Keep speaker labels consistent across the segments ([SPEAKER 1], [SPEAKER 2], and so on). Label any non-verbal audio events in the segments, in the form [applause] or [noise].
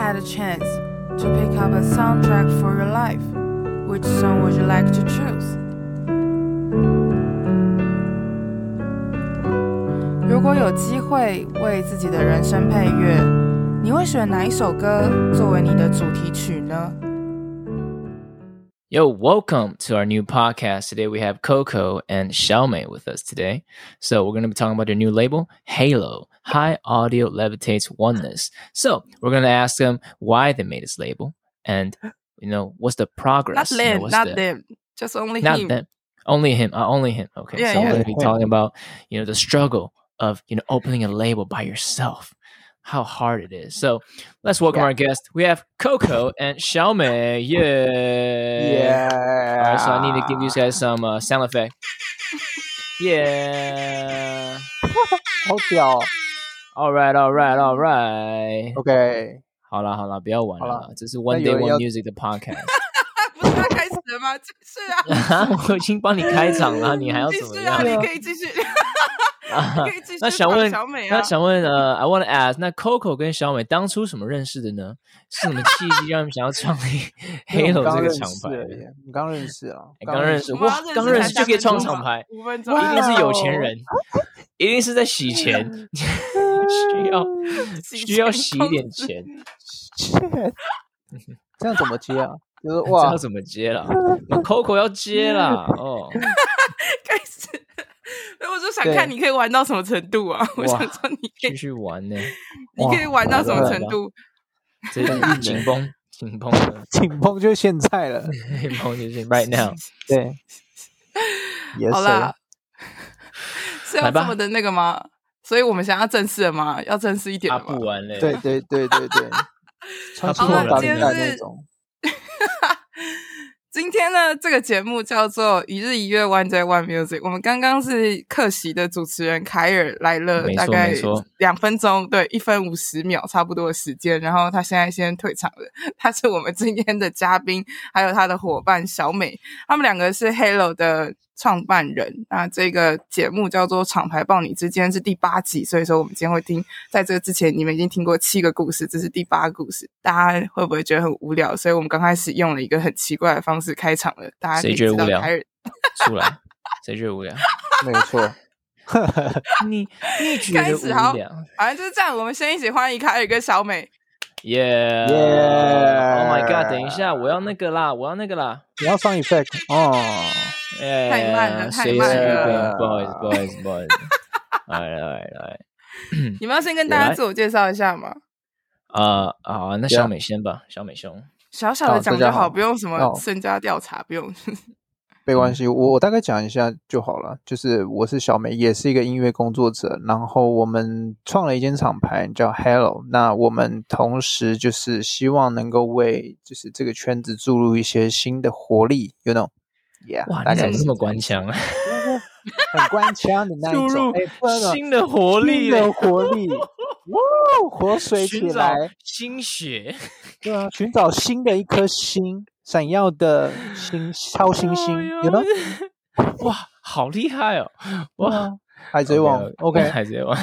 [SPEAKER 1] had a chance to pick up a soundtrack for your life, which song would you like to choose? 如果有机会为自己的人生配乐，你会选哪一首歌作为你的主题曲呢
[SPEAKER 2] ？Yo, welcome to our new podcast. Today we have Coco and Xiaomei with us today. So we're going to be talking about their new label, Halo, High Audio Levitates Oneness. So we're going to ask them why they made this label and, you know, what's the progress?
[SPEAKER 1] Not them,
[SPEAKER 2] you know,
[SPEAKER 1] not
[SPEAKER 2] the,
[SPEAKER 1] them, just only
[SPEAKER 2] not
[SPEAKER 1] him.
[SPEAKER 2] them. Only him. Uh, only him. Okay.
[SPEAKER 1] Yeah,
[SPEAKER 2] so
[SPEAKER 1] yeah.
[SPEAKER 2] we're going to be talking about, you know, the struggle of, you know, opening a label by yourself How hard it is. So let's welcome
[SPEAKER 3] Yeah.
[SPEAKER 2] our guest. We have Coco and Xiaomei. Yeah.
[SPEAKER 3] Yeah.
[SPEAKER 2] All right, so I need to give you guys some uh, sound effect. Yeah. [laughs]
[SPEAKER 3] 好屌哦。
[SPEAKER 2] All right, all right, all right.
[SPEAKER 3] OK，
[SPEAKER 2] 好了好了，不要玩
[SPEAKER 3] 好
[SPEAKER 2] 了
[SPEAKER 3] 啦，
[SPEAKER 2] 这是 One
[SPEAKER 3] 那
[SPEAKER 2] Day
[SPEAKER 3] 有人
[SPEAKER 2] One
[SPEAKER 3] 要
[SPEAKER 2] Music 的 podcast。
[SPEAKER 1] 不是要开始了吗？继续啊！
[SPEAKER 2] 我已经帮你开场了，你还要怎么
[SPEAKER 1] 继续啊！
[SPEAKER 2] 样？
[SPEAKER 1] 你可以继续， [laughs] [laughs]
[SPEAKER 2] 啊
[SPEAKER 1] 你 [laughs] 可以继续
[SPEAKER 2] 那想问，
[SPEAKER 1] 小美啊
[SPEAKER 2] 那想问，呃，I want to ask，那 Coco 跟小美当初什么认识的呢？是什么契机让他们想要创立 [laughs] Halo 这个厂牌？
[SPEAKER 3] 你刚认识啊？
[SPEAKER 2] 你刚认识
[SPEAKER 1] 我
[SPEAKER 2] 刚认识就可以创厂牌，
[SPEAKER 1] 五分钟，
[SPEAKER 2] 一定是有钱人，[laughs] 一定是在洗钱，需要需要洗一点钱。
[SPEAKER 3] 这样怎么接啊？就是
[SPEAKER 2] 知
[SPEAKER 3] 哇
[SPEAKER 2] 道，怎么接了？那 Coco 要接啦哦，
[SPEAKER 1] 开始。所以我就想看你可以玩到什么程度啊！我想说你可以
[SPEAKER 2] 继，续玩呢，
[SPEAKER 1] 你可以玩到什么程度？
[SPEAKER 2] 这个 [laughs] 紧绷紧绷的 [laughs]
[SPEAKER 3] 紧绷就是现在了。[laughs]
[SPEAKER 2] 紧绷就是 right now。
[SPEAKER 3] 对，也是。
[SPEAKER 1] 好啦，是要这么的那个吗？所以我们想要正式的吗？要正式一点吗
[SPEAKER 2] 不？玩嘞，
[SPEAKER 3] 对对对对对，穿西
[SPEAKER 2] 好了
[SPEAKER 3] 装打领带
[SPEAKER 1] 今天是
[SPEAKER 3] 那种。
[SPEAKER 1] 今天呢，这个节目叫做一日一月 One Day One Music。我们刚刚是客席的主持人凯尔来了大概两分钟，对，一分五十秒差不多的时间。然后他现在先退场了。[laughs] 他是我们今天的嘉宾，还有他的伙伴小美，他们两个是 Hello 的创办人。那这个节目叫做《厂牌爆你之间》是第八集，所以说我们今天会听。在这个之前，你们已经听过七个故事，这是第八个故事，大家会不会觉得很无聊？所以我们刚开始用了一个很奇怪的方式开场了。大家
[SPEAKER 2] 谁觉得无聊
[SPEAKER 1] 知道凯尔
[SPEAKER 2] 出来，[laughs] 谁觉得无聊？
[SPEAKER 3] 没错。[laughs]
[SPEAKER 2] 你你觉得
[SPEAKER 1] 开始好
[SPEAKER 2] 无聊
[SPEAKER 1] 反正就是这样。我们先一起欢迎凯尔跟小美。
[SPEAKER 2] ？Yeah
[SPEAKER 3] Yeah
[SPEAKER 2] Oh my god！等一下，我要那个啦，我要那个啦。
[SPEAKER 3] 你要上 effect 哦。
[SPEAKER 2] 太
[SPEAKER 1] 慢了太慢
[SPEAKER 3] 了
[SPEAKER 2] 不好意思，不好意思，不好意思。来来来，
[SPEAKER 1] 你们要先跟大家自我介绍一下吗？
[SPEAKER 2] 啊啊，那小美先吧，小美兄。
[SPEAKER 1] 小小的讲就好，
[SPEAKER 3] 好
[SPEAKER 1] 不用什么
[SPEAKER 3] 哦
[SPEAKER 1] 身家调查，不用。
[SPEAKER 3] 没关系，我我大概讲一下就好了。就是我是小美，也是一个音乐工作者。然后我们创了一间厂牌叫 Hello。那我们同时就是希望能够为就是这个圈子注入一些新的活力，you know？Yeah，
[SPEAKER 2] 哇，
[SPEAKER 3] 大概
[SPEAKER 2] 你怎么这么官腔啊？
[SPEAKER 3] 很官腔的 [laughs] 那一
[SPEAKER 2] 注入
[SPEAKER 3] 种，哎，不然呢
[SPEAKER 2] 新的活力
[SPEAKER 3] 新的活力，[laughs] 哇，活水起来，
[SPEAKER 2] 新血。
[SPEAKER 3] 对啊，寻找新的一颗星，闪耀的星，超新星有吗 [laughs]
[SPEAKER 2] 哇，好厉害哦！哇，
[SPEAKER 3] 海贼王 OK，，OK，[laughs]
[SPEAKER 2] 海贼王。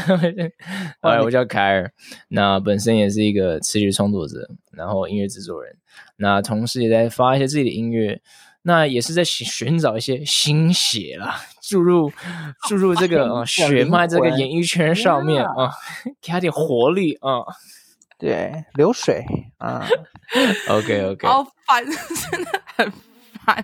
[SPEAKER 2] 哎，我叫凯尔，那本身也是一个词曲创作者，然后音乐制作人，那同时也在发一些自己的音乐，那也是在寻寻找一些新血啦，注入注入这个呃血脉这个演艺圈上面啊，给他点活力啊。
[SPEAKER 3] 对，流水啊，[laughs]
[SPEAKER 2] OK OK，
[SPEAKER 1] 好烦，[laughs] 真的很烦。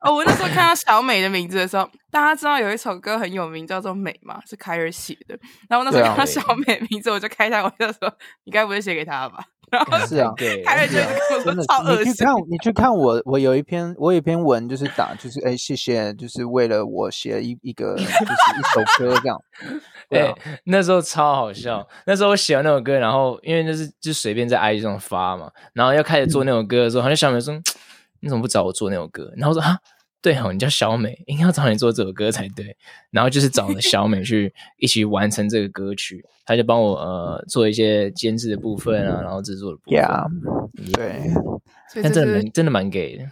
[SPEAKER 1] 哦，我那时候看到小美的名字的时候，大家知道有一首歌很有名，叫做《美》嘛，是凯尔写的。然后那时候看到小美的名字，我就开他玩笑说：“你该不会写给他吧？”然后
[SPEAKER 3] 是啊，[laughs]
[SPEAKER 1] 凯尔就跟我说超恶心。
[SPEAKER 3] 你去看，你去看我，我有一篇，我有一篇文，就是打，就是哎，谢谢，就是为了我写了一一个，就是一首歌这样。对啊，
[SPEAKER 2] 欸 [laughs] 那时候超好笑。那时候我写完那首歌，然后因为那是就随便在 IG 上发嘛，然后要开始做那首歌的时候，好像小美说：“你怎么不找我做那首歌？”然后我说：“啊，对哦，你叫小美，应该要找你做这首歌才对。”然后就是找了小美去 [laughs] 一起完成这个歌曲，她就帮我呃做一些监制的部分啊，然后制作的部分。
[SPEAKER 3] Yeah，对，
[SPEAKER 2] 但真的
[SPEAKER 1] 所以这是
[SPEAKER 2] 蛮真的蛮 gay 的，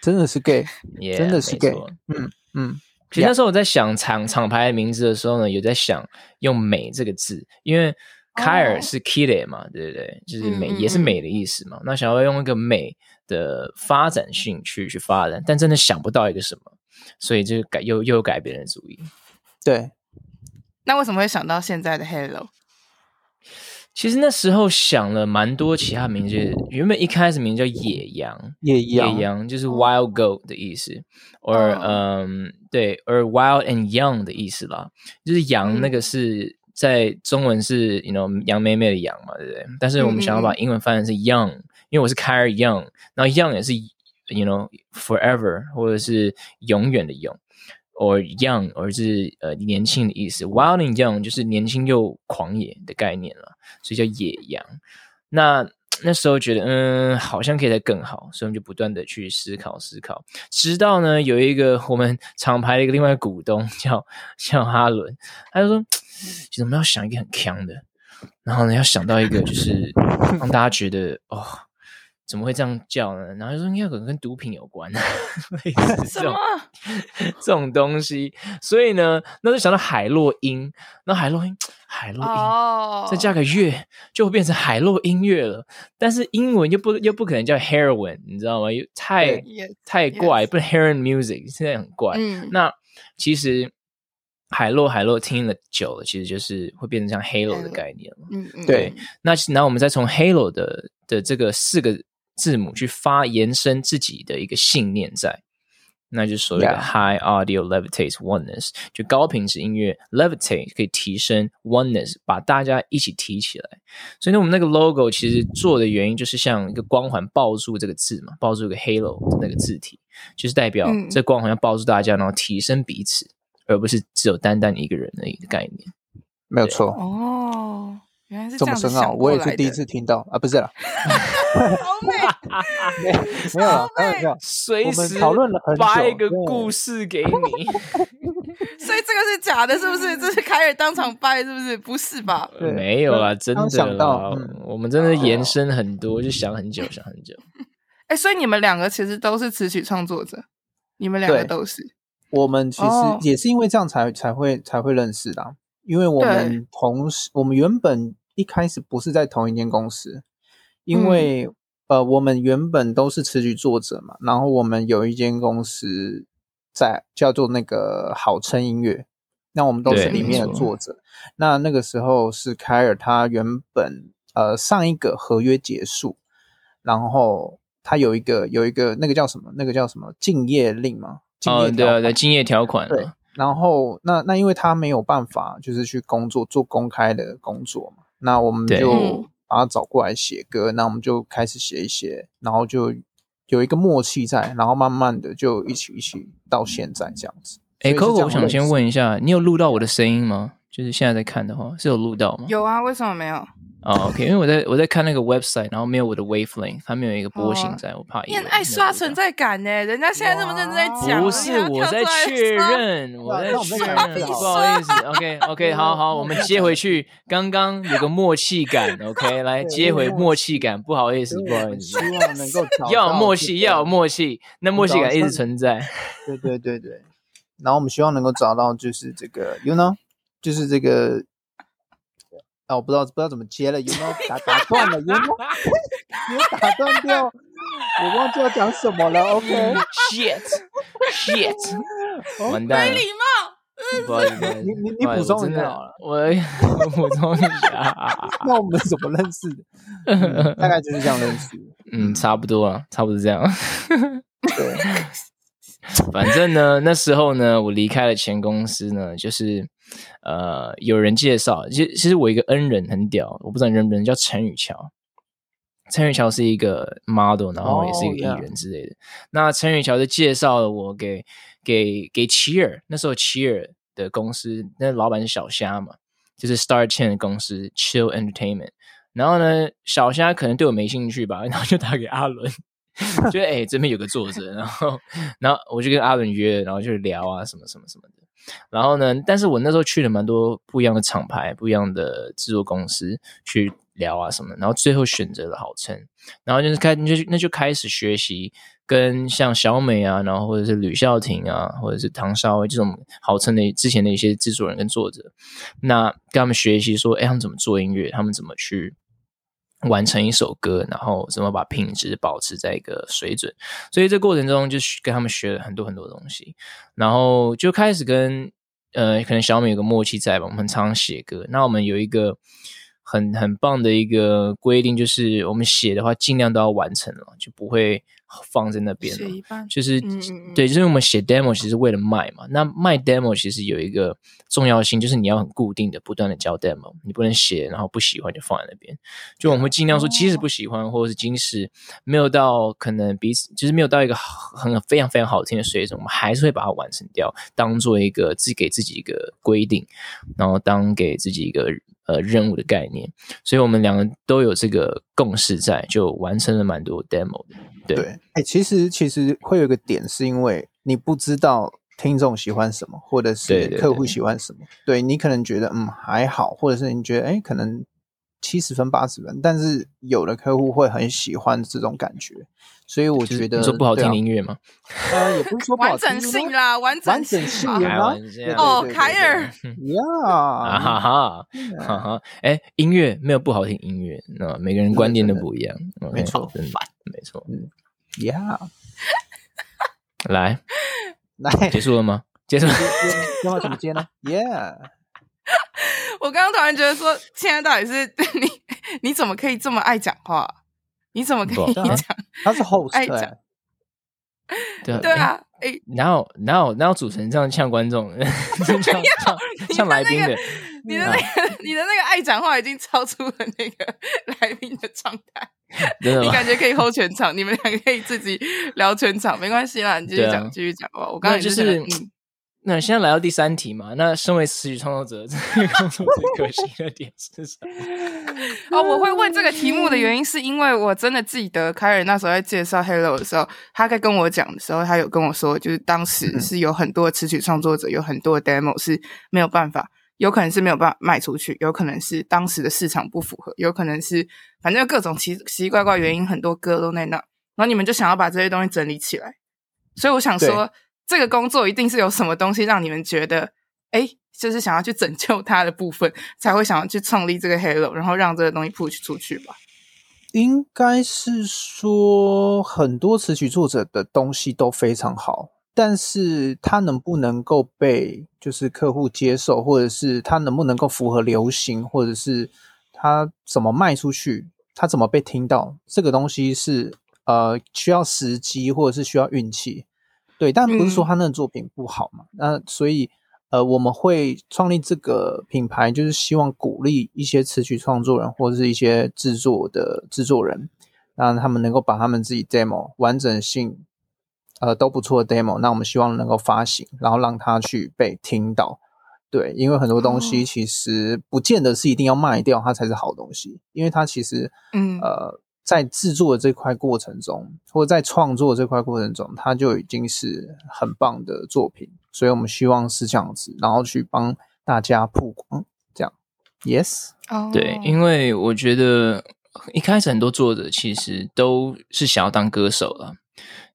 [SPEAKER 3] 真的是
[SPEAKER 2] gay，Yeah，
[SPEAKER 3] 真的是 gay
[SPEAKER 2] 错。
[SPEAKER 3] 嗯嗯，
[SPEAKER 2] 其实那时候我在想厂厂牌的名字的时候呢，有在想用“美”这个字，因为凯尔是 Kile 嘛，对不对？就是美，也是美的意思嘛。那想要用一个美的发展性去去发展，但真的想不到一个什么，所以就改又又改别人的主意。
[SPEAKER 3] 对，
[SPEAKER 1] 那为什么会想到现在的 Halo？
[SPEAKER 2] 其实那时候想了蛮多其他名字，原本一开始名字叫野羊，
[SPEAKER 3] 野羊，
[SPEAKER 2] 野羊就是 wild goat 的意思，or 嗯，对，or wild and young 的意思啦，就是羊那个是在中文是 you know 杨妹妹的羊嘛，对不对？但是我们想要把英文翻译是 young，因为我是 Kyle Young，然后 young 也是 you know forever 或者是永远的永。Or young，而是呃年轻的意思，wild and young 就是年轻又狂野的概念了，所以叫野羊。那那时候觉得，嗯，好像可以再更好，所以我们就不断的去思考思考，直到呢有一个我们厂牌的一个另外一个股东叫叫哈伦，他就说，其实我们要想一个很强的，然后呢要想到一个就是让大家觉得哦。怎么会这样叫呢？然后就说应该可能跟毒品有关，[laughs] 类 [laughs] 似这种 [laughs] 这种东西。所以呢，那就想到海洛因，那海洛因，海洛因，oh. 再加个乐，就会变成海洛音乐了。但是英文又不又不可能叫 heroin，你知道吗？又太、yes. 太怪，不是 heroin music，现在很怪。嗯、那其实海洛海洛听了久了，其实就是会变成像 Halo 的概念了。嗯嗯，对。那然后我们再从 Halo 的的这个四个。字母去发延伸自己的一个信念在，那就是所谓的 high audio levitates oneness，就高品质音乐 levitate 可以提升 oneness，把大家一起提起来。所以呢，我们那个 logo 其实做的原因就是像一个光环抱住这个字嘛，抱住一个 halo 的那个字体，就是代表这光环要抱住大家，然后提升彼此，而不是只有单单一个人的一个概念。
[SPEAKER 3] 没有错
[SPEAKER 1] 哦。原来是这，
[SPEAKER 3] 这么深奥，我也是第一次听到啊！不是啦，[laughs]
[SPEAKER 1] 好美，[laughs]
[SPEAKER 3] 没没有了，开玩笑，[laughs]
[SPEAKER 2] 随时讨论了很久，发一个故事给你，
[SPEAKER 1] 所以这个是假的，是不是？这是凯尔当场掰，是不是？不是吧？
[SPEAKER 2] 没有啊，真的想到，我们真的延伸很多，就想很久，想很久。
[SPEAKER 1] 哎，所以你们两个其实都是词曲创作者，你们两个都是。
[SPEAKER 3] 我们其实也是因为这样才才会才会认识的，因为我们同时，我们原本。一开始不是在同一间公司，因为、嗯、呃，我们原本都是词曲作者嘛，然后我们有一间公司在叫做那个好称音乐，那我们都是里面的作者。那那个时候是凯尔，他原本呃上一个合约结束，然后他有一个有一个那个叫什么？那个叫什么？竞业令吗？
[SPEAKER 2] 哦，对啊，对，竞业条款。
[SPEAKER 3] 对，然后那那因为他没有办法，就是去工作做公开的工作嘛。那我们就把他找过来写歌，那我们就开始写一写，然后就有一个默契在，然后慢慢的就一起一起到现在这样子。
[SPEAKER 2] 哎，Coco，我想先问一下，你有录到我的声音吗？就是现在在看的话，是有录到吗？
[SPEAKER 1] 有啊，为什么没有？
[SPEAKER 2] 哦、oh，OK，因为我在我在看那个 website，然后没有我的 wavelength，它没有一个波形在，oh. 我怕。你很
[SPEAKER 1] 爱刷存在感呢，人家现在这么认真在讲，
[SPEAKER 2] 不是我在确认，我在确认，不好意思，OK OK，好好，我们接回去，刚刚有个默契感，OK，[laughs] 来接回默契感，不好意思，不好意思，
[SPEAKER 3] 希望能够
[SPEAKER 2] 要有默契，要有默契，那默契感一直存在，
[SPEAKER 3] 对对对对，然后我们希望能够找到就是这个，you know，就是这个。啊，我不知道不知道怎么接了，有没有打打断了？有没有？没有打断掉？我忘记要讲什么了。[laughs]
[SPEAKER 2] OK，shit，shit，完蛋，
[SPEAKER 1] 没礼貌。
[SPEAKER 2] 不好意思，
[SPEAKER 3] 你你你补充一下好了，
[SPEAKER 2] 我 [laughs] 我补充一下。[laughs]
[SPEAKER 3] 那我们怎么认识的？嗯，大概就是这样认识。
[SPEAKER 2] 嗯，差不多啊，差不多这样。
[SPEAKER 3] 对。
[SPEAKER 2] 反正呢，那时候呢，我离开了前公司呢，就是呃，有人介绍，其实其实我一个恩人很屌，我不知道你认不认，叫陈宇桥。陈宇桥是一个 model，然后也是一个艺人之类的。Oh. 那陈宇桥就介绍了我给给给齐尔，那时候齐尔的公司，那老板是小虾嘛，就是 Star Chain 的公司 Chill Entertainment。然后呢，小虾可能对我没兴趣吧，[laughs] 然后就打给阿伦。觉得哎，这边有个作者，然后，然后我就跟阿伦约，然后就聊啊，什么什么什么的。然后呢，但是我那时候去了蛮多不一样的厂牌、不一样的制作公司去聊啊什么，然后最后选择了好琛，然后就是开那就那就开始学习跟像小美啊，然后或者是吕孝庭啊，或者是唐绍威这种好琛的之前的一些制作人跟作者，那跟他们学习说，哎，他们怎么做音乐，他们怎么去完成一首歌，然后怎么把品质保持在一个水准，所以这过程中就跟他们学了很多很多东西，然后就开始跟呃，可能小美有个默契在吧，我们常常写歌，那我们有一个。很很棒的一个规定，就是我们写的话尽量都要完成了，就不会放在那边了。就是嗯嗯对，就是我们写 demo 其实是为了卖嘛。那卖 demo 其实有一个重要性，就是你要很固定的、不断的交 demo，你不能写然后不喜欢就放在那边。就我们会尽量说，即使不喜欢，或者是即使没有到可能彼此就是没有到一个很非常非常好听的水准，我们还是会把它完成掉，当做一个自己给自己一个规定，然后当给自己一个。呃，任务的概念，所以我们两个都有这个共识在，就完成了蛮多 demo 的。对，哎、
[SPEAKER 3] 欸，其实其实会有一个点，是因为你不知道听众喜欢什么，或者是客户喜欢什么，对，你可能觉得嗯还好，或者是你觉得哎、欸、可能。七十分八十分，但是有的客户会很喜欢这种感觉，所以我觉得
[SPEAKER 2] 你说不好听的音乐吗？
[SPEAKER 3] 呃，也不是说不好听，
[SPEAKER 1] 完整性啦，完整性
[SPEAKER 3] 性
[SPEAKER 1] 啊！哦，凯尔
[SPEAKER 3] 呀，
[SPEAKER 2] 哈哈哈哈！哎，音乐没有不好听，音乐那每个人观点都不一样，
[SPEAKER 3] 没错，
[SPEAKER 2] 真的没错，
[SPEAKER 3] 嗯，呀，
[SPEAKER 2] 来
[SPEAKER 3] 来，
[SPEAKER 2] 结束了吗？结束了，
[SPEAKER 3] 电话怎么接呢？Yeah。[laughs]
[SPEAKER 1] 我刚刚突然觉得说，现在到底是 [laughs] 你，你怎么可以这么爱讲话？你怎么可以讲？
[SPEAKER 3] 他是 host，
[SPEAKER 1] 爱讲。
[SPEAKER 2] 对 [laughs]
[SPEAKER 1] 对啊，哎，
[SPEAKER 2] 然后然后然后主持人这样呛观众，[laughs] 呛呛来宾的，
[SPEAKER 1] 你的那个 [laughs] 你的那个爱讲话已经超出了那个来宾的状态，
[SPEAKER 2] 真的？
[SPEAKER 1] 你感觉可以 hold 全场，你们两个可以自己聊全场，没关系啦，你继续讲，继续讲吧。我刚才
[SPEAKER 2] 就是嗯。那现在来到第三题嘛？那身为词语创作者，这个工作最可惜的点是什么？[laughs]
[SPEAKER 1] 哦，我会问这个题目的原因，是因为我真的记得凯尔那时候在介绍 Hello 的时候，他在跟我讲的时候，他有跟我说，就是当时是有很多词曲创作者，有很多 demo 是没有办法，有可能是没有办法卖出去，有可能是当时的市场不符合，有可能是反正各种奇奇怪怪原因，很多歌都在那，然后你们就想要把这些东西整理起来，所以我想说。这个工作一定是有什么东西让你们觉得，哎，就是想要去拯救它的部分，才会想要去创立这个 Hello，然后让这个东西 push 出去吧。
[SPEAKER 3] 应该是说，很多词曲作者的东西都非常好，但是他能不能够被就是客户接受，或者是他能不能够符合流行，或者是他怎么卖出去，他怎么被听到，这个东西是呃需要时机，或者是需要运气。对，但不是说他那个作品不好嘛？嗯、那所以，呃，我们会创立这个品牌，就是希望鼓励一些词曲创作人或者是一些制作的制作人，让他们能够把他们自己 demo 完整性，呃，都不错的 demo，那我们希望能够发行，然后让他去被听到。对，因为很多东西其实不见得是一定要卖掉它才是好东西，因为它其实，嗯，呃。在制作的这块过程中，或者在创作这块过程中，它就已经是很棒的作品，所以我们希望是这样子，然后去帮大家曝光，这样。Yes，
[SPEAKER 2] 哦，对，因为我觉得一开始很多作者其实都是想要当歌手了。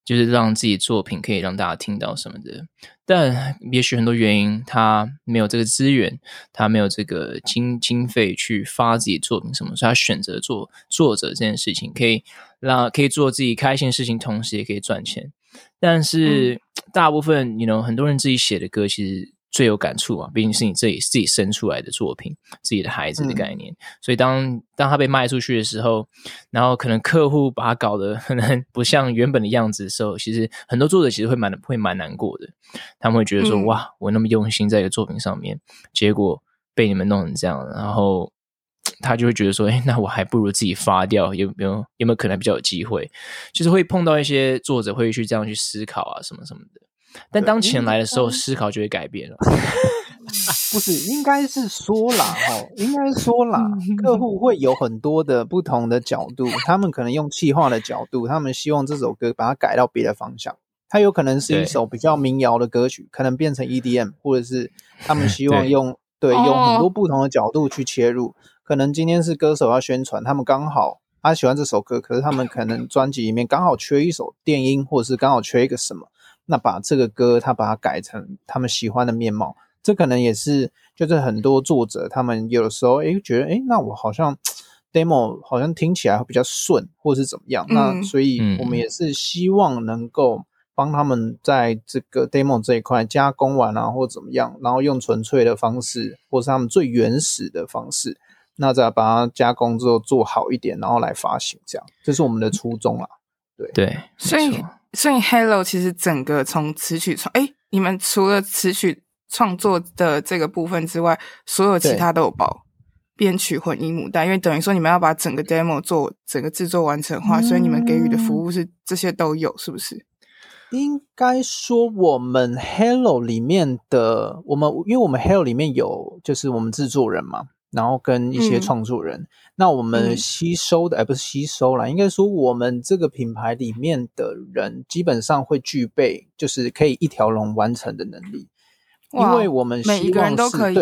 [SPEAKER 2] 就是让自己作品可以让大家听到什么的，但也许很多原因，他没有这个资源，他没有这个经经费去发自己作品什么，所以他选择做作者这件事情，可以让可以做自己开心的事情，同时也可以赚钱。但是 [tsk] 大部分，你 you know 很多人自己写的歌，其实。最有感触啊，毕竟是你自己自己生出来的作品，自己的孩子的概念。嗯、所以当当他被卖出去的时候，然后可能客户把他搞得可能 [laughs] 不像原本的样子的时候，其实很多作者其实会蛮会蛮难过的。他们会觉得说：“嗯、哇，我那么用心在一个作品上面，结果被你们弄成这样。”然后他就会觉得说：“哎，那我还不如自己发掉，有没有有没有可能比较有机会？”就是会碰到一些作者会去这样去思考啊，什么什么的。但当钱来的时候，思考就会改变了。[laughs]
[SPEAKER 3] 不是，应该是说啦，[laughs] 哦，应该说啦，客户会有很多的不同的角度，他们可能用气化的角度，他们希望这首歌把它改到别的方向。它有可能是一首比较民谣的歌曲，可能变成 EDM，或者是他们希望用对，对用很多不同的角度去切入。可能今天是歌手要宣传，他们刚好他喜欢这首歌，可是他们可能专辑里面刚好缺一首电音，或者是刚好缺一个什么，那把这个歌他把它改成他们喜欢的面貌，这可能也是就是很多作者他们有的时候诶觉得诶那我好像 [tsk] demo 好像听起来会比较顺，或者是怎么样，嗯、那所以我们也是希望能够。帮他们在这个 demo 这一块加工完啊，或怎么样，然后用纯粹的方式，或是他们最原始的方式，那再把它加工之后做好一点，然后来发行，这样，这是我们的初衷啦。对
[SPEAKER 2] 对，
[SPEAKER 1] 所以所以 Hello 其实整个从词曲创，哎，你们除了词曲创作的这个部分之外，所有其他都有包，编曲、混音、母带，因为等于说你们要把整个 demo 做整个制作完成的话，嗯、所以你们给予的服务是这些都有，是不是？
[SPEAKER 3] 应该说，我们 Hello 里面的我们，因为我们 Hello 里面有就是我们制作人嘛，然后跟一些创作人，嗯、那我们吸收的，而、嗯、不是吸收啦，应该说我们这个品牌里面的人基本上会具备，就是可以一条龙完成的能力，因为我们希望是每一个人都可以，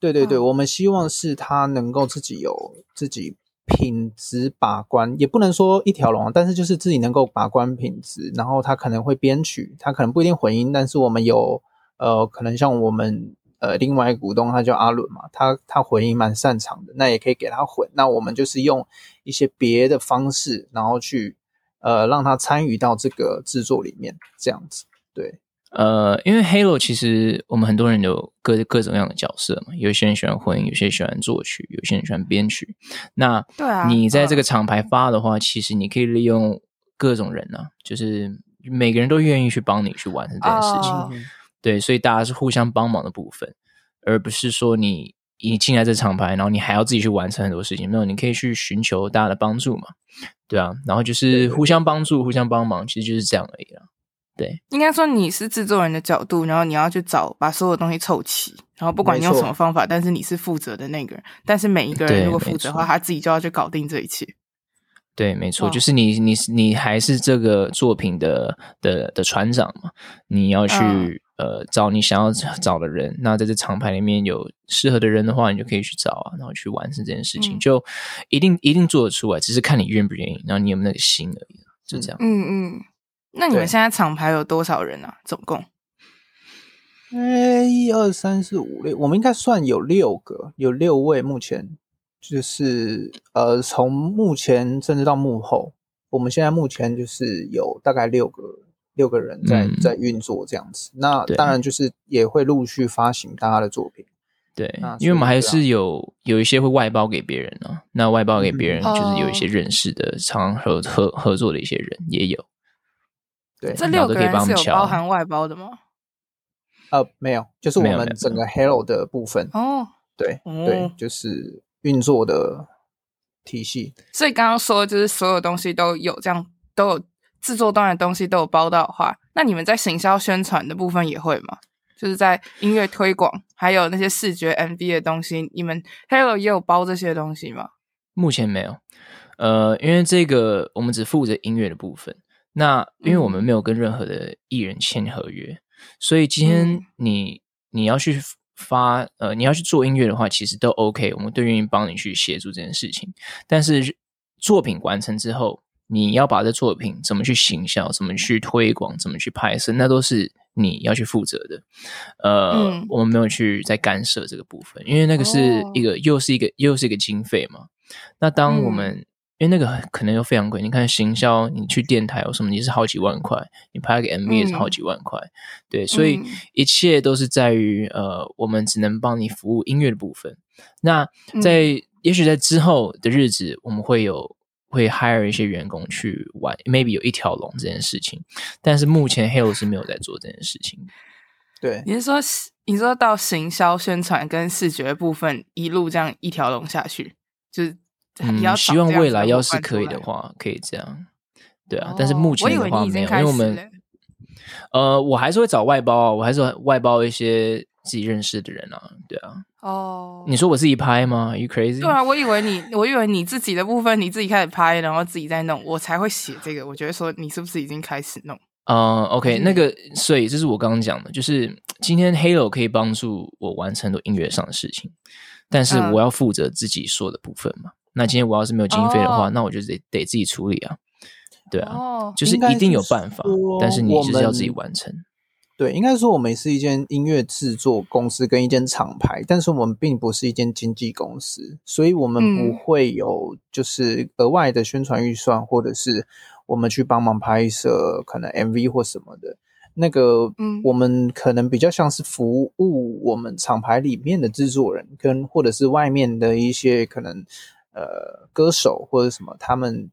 [SPEAKER 3] 对，对对我们希望是他能够自己有自己。品质把关也不能说一条龙，但是就是自己能够把关品质，然后他可能会编曲，他可能不一定混音，但是我们有呃，可能像我们呃另外一个股东，他叫阿伦嘛，他他混音蛮擅长的，那也可以给他混，那我们就是用一些别的方式，然后去呃让他参与到这个制作里面，这样子，对。
[SPEAKER 2] 呃，因为 Halo 其实我们很多人有各各种各样的角色嘛，有些人喜欢混音，有些人喜欢作曲，有些人喜欢编曲。那对啊，你在这个厂牌发的话，其实你可以利用各种人啊，就是每个人都愿意去帮你去完成这件事情。Oh. 对，所以大家是互相帮忙的部分，而不是说你你进来这厂牌，然后你还要自己去完成很多事情。没有，你可以去寻求大家的帮助嘛。对啊，然后就是互相帮助、互相帮忙，其实就是这样而已啦。对，应
[SPEAKER 1] 该说你是制作人的角度，然后你要去找把所有东西凑齐，然后不管你用什么方法，但是你是负责的那个人。但是每一个人如果负责的话，他自己就要去搞定这一切。
[SPEAKER 2] 对，没错，就是你你你还是这个作品的的的船长嘛，你要去、嗯、呃找你想要找的人。那在这厂牌里面有适合的人的话，你就可以去找啊，然后去完成这件事情，嗯、就一定一定做得出来，只是看你愿不愿意，然后你有没有那个心而已，就这样。
[SPEAKER 1] 嗯嗯。那你们现在厂牌有多少人啊？总共？
[SPEAKER 3] 哎，一二三四五六，我们应该算有六个，有六位。目前就是呃，从目前甚至到幕后，我们现在目前就是有大概六个六个人在、嗯、在运作这样子。那当然就是也会陆续发行大家的作品。
[SPEAKER 2] 对，因为我们还是有有一些会外包给别人啊。那外包给别人就是有一些认识的、常合合合作的一些人也有。对，
[SPEAKER 1] 这六个人是有包含外包的吗？
[SPEAKER 3] 呃，没有，就是我们整个 Hello 的部分哦。对对，就是运作的体系。
[SPEAKER 1] 所以刚刚说，就是所有东西都有这样，都有制作端的东西都有包到的话，那你们在行销宣传的部分也会吗？就是在音乐推广，还有那些视觉 MV 的东西，你们 Hello 也有包这些东西吗？
[SPEAKER 2] 目前没有，呃，因为这个我们只负责音乐的部分。那因为我们没有跟任何的艺人签合约，嗯、所以今天你你要去发呃你要去做音乐的话，其实都 OK，我们都愿意帮你去协助这件事情。但是作品完成之后，你要把这作品怎么去行销、怎么去推广、怎么去拍摄，那都是你要去负责的。呃，嗯、我们没有去在干涉这个部分，因为那个是一个、哦、又是一个又是一个经费嘛。那当我们、嗯因为那个可能又非常贵，你看行销，你去电台有什么，你是好几万块，你拍个 MV 也是好几万块，嗯、对，所以一切都是在于呃，我们只能帮你服务音乐的部分。那在、嗯、也许在之后的日子，我们会有会 hire 一些员工去玩，maybe 有一条龙这件事情，但是目前 Halo 是没有在做这件事情。
[SPEAKER 3] 对，
[SPEAKER 1] 你是说你说到行销宣传跟视觉部分一路这样一条龙下去，就是。
[SPEAKER 2] 嗯，希望未来要是可以的话，可以这样，对啊。但是目前的话没有，因为我们，呃，我还是会找外包啊，我还是外包一些自己认识的人啊，对啊。哦，你说我自己拍吗 you crazy？
[SPEAKER 1] 对啊，我以为你，我以为你自己的部分你自己开始拍，然后自己在弄，我才会写这个。我觉得说你是不是已经开始弄？
[SPEAKER 2] 嗯，OK，那个，所以这是我刚刚讲的，就是今天 Halo 可以帮助我完成很多音乐上的事情。但是我要负责自己说的部分嘛。嗯、那今天我要是没有经费的话，哦、那我就得得自己处理啊。对啊，哦、就是一定有办法，是但是你就是要自己完成。
[SPEAKER 3] 对，应该说我们是一间音乐制作公司跟一间厂牌，但是我们并不是一间经纪公司，所以我们不会有就是额外的宣传预算，或者是我们去帮忙拍摄可能 MV 或什么的。那个，我们可能比较像是服务我们厂牌里面的制作人，跟或者是外面的一些可能呃歌手或者什么，他们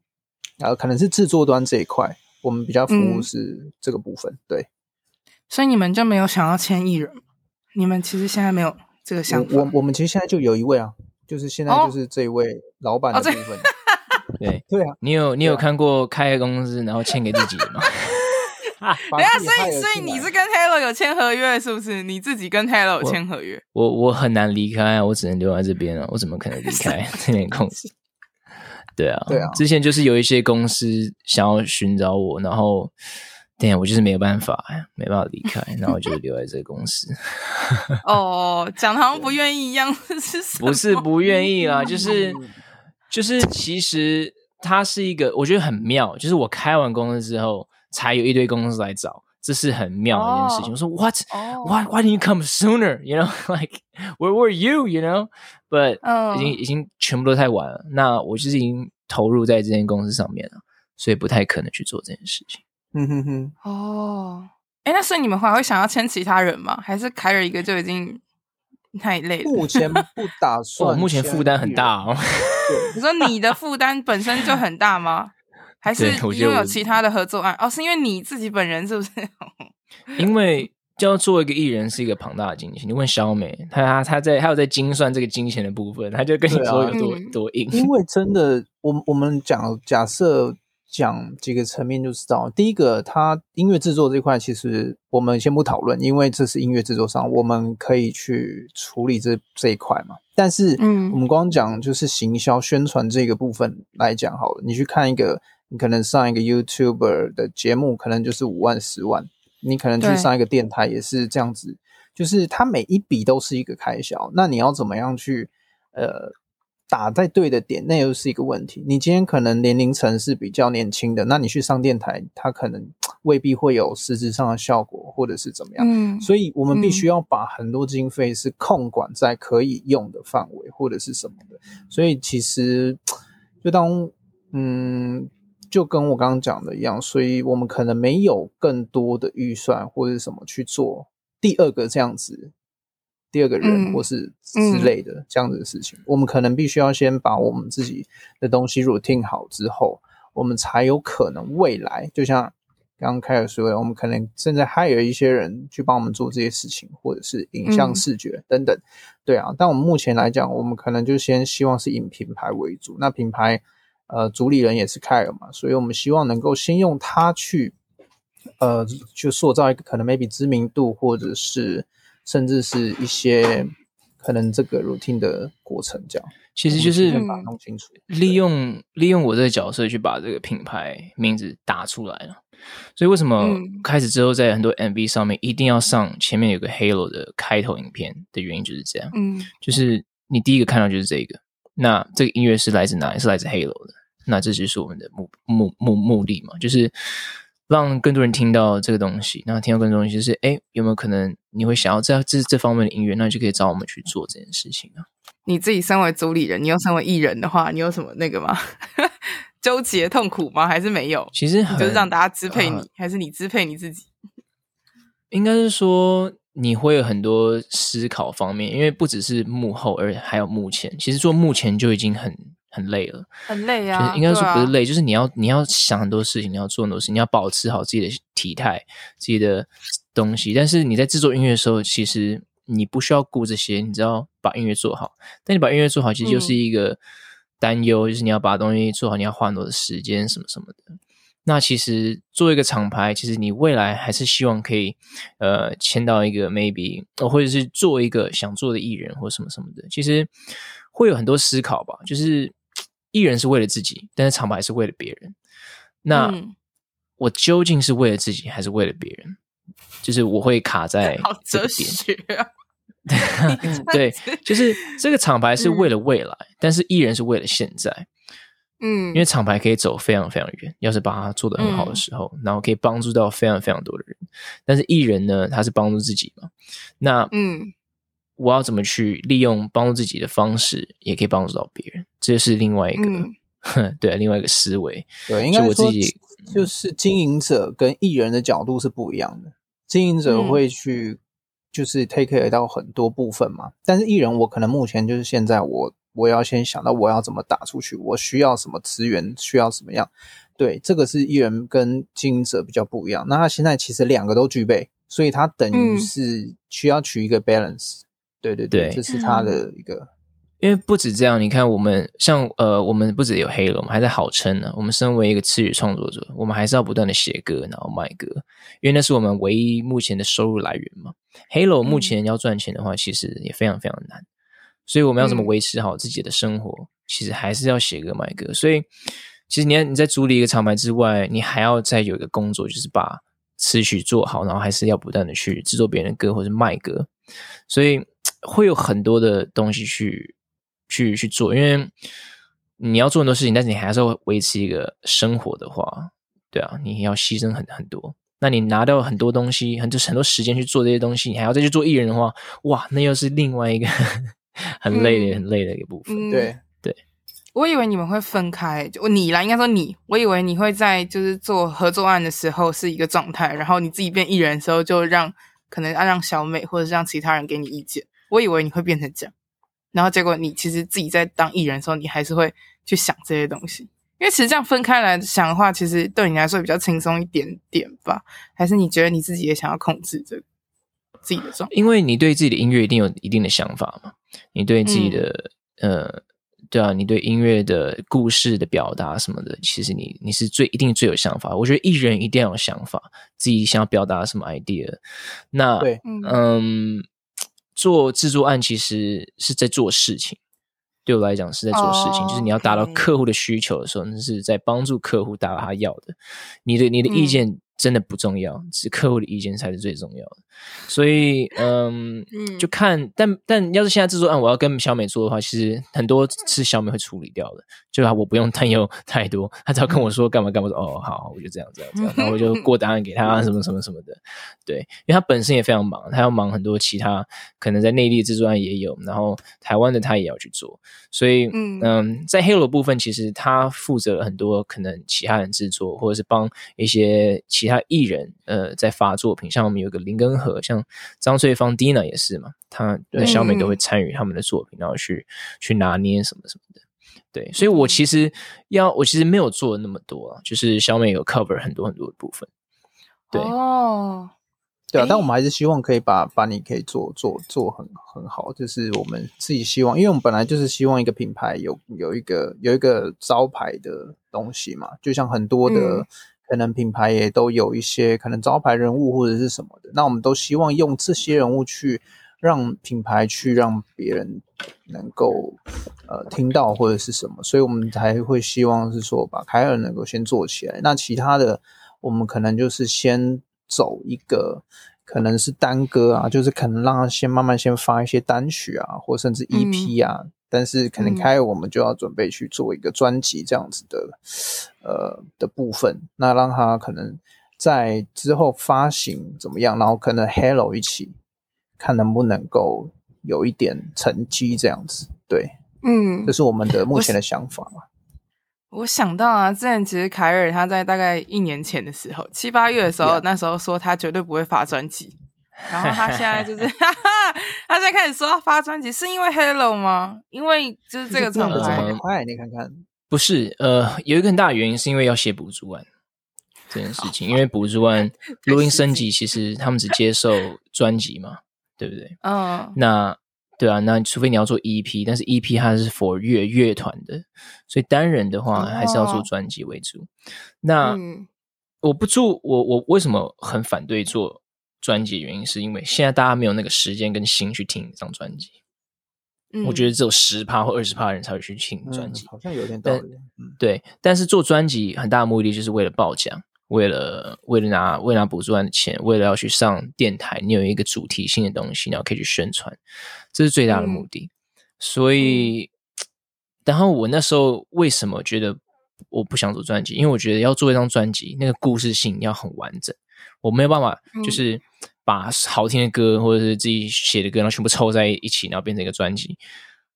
[SPEAKER 3] 呃可能是制作端这一块，我们比较服务是这个部分，嗯、对。
[SPEAKER 1] 所以你们就没有想要签艺人？你们其实现在没有这个想法。
[SPEAKER 3] 我我们其实现在就有一位啊，就是现在就是这一位老板的部分。[laughs] 哦
[SPEAKER 2] 哦、对 [laughs] 对啊，你有你有看过开个公司然后签给自己的吗？
[SPEAKER 1] 等下，所以所以你是跟 Hello 有签合约是不是？你自己跟 Hello 有签合约？
[SPEAKER 2] 我我，我很难离开啊，我只能留在这边啊，我怎么可能离开 [laughs] 这间公司？对啊，对啊，之前就是有一些公司想要寻找我，然后。对啊，我就是没有办法，没办法离开，然后就留在这个公司。[laughs]
[SPEAKER 1] 哦，讲的好像不愿意一样，是
[SPEAKER 2] 不是不愿意啦，就是 [laughs] 就是，其实它是一个，我觉得很妙，就是我开完公司之后，才有一堆公司来找，这是很妙的一件事情。Oh. 我说 What? Why? Why didn't you come sooner? You know, [laughs] like where were you? You know, but、oh. 已经已经全部都太晚了。那我就是已经投入在这间公司上面了，所以不太可能去做这件事情。
[SPEAKER 3] 嗯哼哼，
[SPEAKER 1] 哦，哎，那所以你们还会想要签其他人吗？还是凯尔一个就已经太累了？
[SPEAKER 3] 目前不打 [laughs] 算，
[SPEAKER 2] 目前负担很大哦。[laughs]
[SPEAKER 1] 你说你的负担本身就很大吗？还是因为有其他的合作案？哦，是因为你自己本人是不是？[laughs]
[SPEAKER 2] 因为就要做一个艺人是一一个庞大的金钱。你问小美，他他他在她有在精算这个金钱的部分，她就跟你说有多、啊、多硬。
[SPEAKER 3] 因为 [laughs] 真的，我我们讲假设。讲几个层面就知道，第一个，它音乐制作这块，其实我们先不讨论，因为这是音乐制作上，我们可以去处理这这一块嘛。但是，嗯，我们光讲就是行销宣传这个部分来讲好了，你去看一个，你可能上一个 YouTuber 的节目，可能就是五万、十万，你可能去上一个电台也是这样子，就是它每一笔都是一个开销，那你要怎么样去，呃。打在对的点，那又是一个问题。你今天可能年龄层是比较年轻的，那你去上电台，它可能未必会有实质上的效果，或者是怎么样。嗯，所以我们必须要把很多经费是控管在可以用的范围，或者是什么的。所以其实就当嗯，就跟我刚刚讲的一样，所以我们可能没有更多的预算或者是什么去做第二个这样子。第二个人或是之类的这样子的事情，我们可能必须要先把我们自己的东西 routine 好之后，我们才有可能未来，就像刚刚开始说的，我们可能甚至还有一些人去帮我们做这些事情，或者是影像、视觉等等。嗯、对啊，但我们目前来讲，我们可能就先希望是以品牌为主。那品牌呃主理人也是凯尔嘛，所以我们希望能够先用他去呃去塑造一个可能 maybe 知名度或者是。甚至是一些可能这个 routine 的过程，这样
[SPEAKER 2] 其实就是把它弄清楚，利用利用我这个角色去把这个品牌名字打出来了。所以为什么开始之后在很多 MV 上面一定要上前面有个 Halo 的开头影片的原因就是这样，嗯，就是你第一个看到就是这个，那这个音乐是来自哪里？是来自 Halo 的，那这就是我们的目目目目的嘛，就是。让更多人听到这个东西，那听到更多东西，就是哎，有没有可能你会想要这这这方面的音乐，那就可以找我们去做这件事情啊。
[SPEAKER 1] 你自己身为主理人，你又身为艺人的话，你有什么那个吗？[laughs] 纠结痛苦吗？还是没有？
[SPEAKER 2] 其实
[SPEAKER 1] 就是让大家支配你，呃、还是你支配你自己？[laughs]
[SPEAKER 2] 应该是说你会有很多思考方面，因为不只是幕后，而还有幕前。其实做幕前就已经很。很累了，
[SPEAKER 1] 很累啊！
[SPEAKER 2] 就是应该说不是累，啊、就是你要你要想很多事情，你要做很多事情，你要保持好自己的体态、自己的东西。但是你在制作音乐的时候，其实你不需要顾这些，你只要把音乐做好。但你把音乐做好，其实就是一个担忧，嗯、就是你要把东西做好，你要花很多的时间什么什么的。那其实做一个厂牌，其实你未来还是希望可以呃签到一个 maybe，或者是做一个想做的艺人或什么什么的。其实会有很多思考吧，就是。艺人是为了自己，但是厂牌是为了别人。那我究竟是为了自己，还是为了别人？就是我会卡在 [laughs] 这个点。
[SPEAKER 1] 好哲学啊！[laughs]
[SPEAKER 2] 对，就是这个厂牌是为了未来，嗯、但是艺人是为了现在。
[SPEAKER 1] 嗯，
[SPEAKER 2] 因为厂牌可以走非常非常远，要是把它做得很好的时候，嗯、然后可以帮助到非常非常多的人。但是艺人呢，他是帮助自己嘛？那嗯，我要怎么去利用帮助自己的方式，也可以帮助到别人？这是另外一个，嗯、[laughs] 对，另外一个思
[SPEAKER 3] 维。对，应该我自己就是经营者跟艺人的角度是不一样的。经营者会去就是 take care 到很多部分嘛，嗯、但是艺人我可能目前就是现在我。我要先想到我要怎么打出去，我需要什么资源，需要什么样？对，这个是艺人跟经营者比较不一样。那他现在其实两个都具备，所以他等于是需要取一个 balance。嗯、对对对，对这是他的一个。
[SPEAKER 2] 因为不止这样，你看我们像呃，我们不止有 Halo，我们还在好撑呢。我们身为一个词语创作者，我们还是要不断的写歌，然后卖歌，因为那是我们唯一目前的收入来源嘛。Halo 目前要赚钱的话，其实也非常非常难。所以我们要怎么维持好自己的生活？嗯、其实还是要写歌卖歌。所以其实你你在组立一个厂牌之外，你还要再有一个工作，就是把词曲做好，然后还是要不断的去制作别人的歌或者卖歌。所以会有很多的东西去去去做，因为你要做很多事情，但是你还是要维持一个生活的话，对啊，你要牺牲很很多。那你拿到很多东西，很就是很多时间去做这些东西，你还要再去做艺人的话，哇，那又是另外一个。[laughs] 很累的，嗯、很累的一个部分。
[SPEAKER 3] 对对，
[SPEAKER 1] 对我以为你们会分开，就你啦，应该说你，我以为你会在就是做合作案的时候是一个状态，然后你自己变艺人的时候就让可能要让小美或者是让其他人给你意见。我以为你会变成这样，然后结果你其实自己在当艺人的时候，你还是会去想这些东西。因为其实这样分开来想的话，其实对你来说比较轻松一点点吧？还是你觉得你自己也想要控制这个？自己的状态，因
[SPEAKER 2] 为你对自己的音乐一定有一定的想法嘛，你对自己的、嗯、呃，对啊，你对音乐的故事的表达什么的，其实你你是最一定最有想法。我觉得艺人一定要有想法，自己想要表达什么 idea。那对，嗯，做制作案其实是在做事情，对我来讲是在做事情，哦、就是你要达到客户的需求的时候，那是在帮助客户达到他要的。你的你的意见。嗯真的不重要，是客户的意见才是最重要的。所以，嗯，[laughs] 就看，但但要是现在制作案我要跟小美做的话，其实很多是小美会处理掉的，就我不用 [laughs] 担忧太多，他只要跟我说干嘛干嘛，说哦好，我就这样这样这样，然后我就 [laughs] 过答案给他什么什么什么的。对，因为他本身也非常忙，他要忙很多其他，可能在内地制作案也有，然后台湾的他也要去做，所以，嗯，嗯，在 Halo 部分，其实他负责了很多可能其他人制作，或者是帮一些其。他艺人呃在发作品，像我们有个林根和，像张翠芳、Dina 也是嘛，他那小美都会参与他们的作品，然后去去拿捏什么什么的。对，所以我其实要我其实没有做那么多啊，就是小美有 cover 很多很多的部分。对哦，
[SPEAKER 3] 对啊，但我们还是希望可以把把你可以做做做很很好，就是我们自己希望，因为我们本来就是希望一个品牌有有一个有一个招牌的东西嘛，就像很多的。嗯可能品牌也都有一些可能招牌人物或者是什么的，那我们都希望用这些人物去让品牌去让别人能够呃听到或者是什么，所以我们才会希望是说把凯尔能够先做起来。那其他的我们可能就是先走一个可能是单歌啊，就是可能让他先慢慢先发一些单曲啊，或甚至 EP 啊。嗯但是可能开，我们就要准备去做一个专辑这样子的，嗯、呃的部分，那让他可能在之后发行怎么样，然后可能 Hello 一起看能不能够有一点成绩这样子，对，嗯，这是我们的目前的想法嘛。
[SPEAKER 1] 我想到啊，之前其实凯尔他在大概一年前的时候，七八月的时候.那时候说他绝对不会发专辑。然后他现在就是，哈哈，他现在开始说要发专辑，是因为 Hello 吗？因为就是这个厂牌，
[SPEAKER 3] 快你看看，
[SPEAKER 2] 不是，呃，有一个很大的原因是因为要写补助案这件事情，因为补助案 [laughs] 录音升级，其实他们只接受专辑嘛，对不对？嗯，那对啊，那除非你要做 EP，但是 EP 它是 for 乐乐团的，所以单人的话还是要做专辑为主。那我不做，我我为什么很反对做？专辑的原因是因为现在大家没有那个时间跟心去听一张专辑，嗯、我觉得只有十趴或二十趴的人才会去听专辑，
[SPEAKER 3] 嗯，好像有点道理。
[SPEAKER 2] 对，但是做专辑很大的目的就是为了爆奖，为了为了拿为了拿补助案的钱，为了要去上电台，你有一个主题性的东西，然后可以去宣传，这是最大的目的。嗯、所以，[tsk] 然后我那时候为什么觉得我不想做专辑？因为我觉得要做一张专辑，那个故事性要很完整，我没有办法就是把好听的歌或者是自己写的歌，然后全部凑在一起，然后变成一个专辑。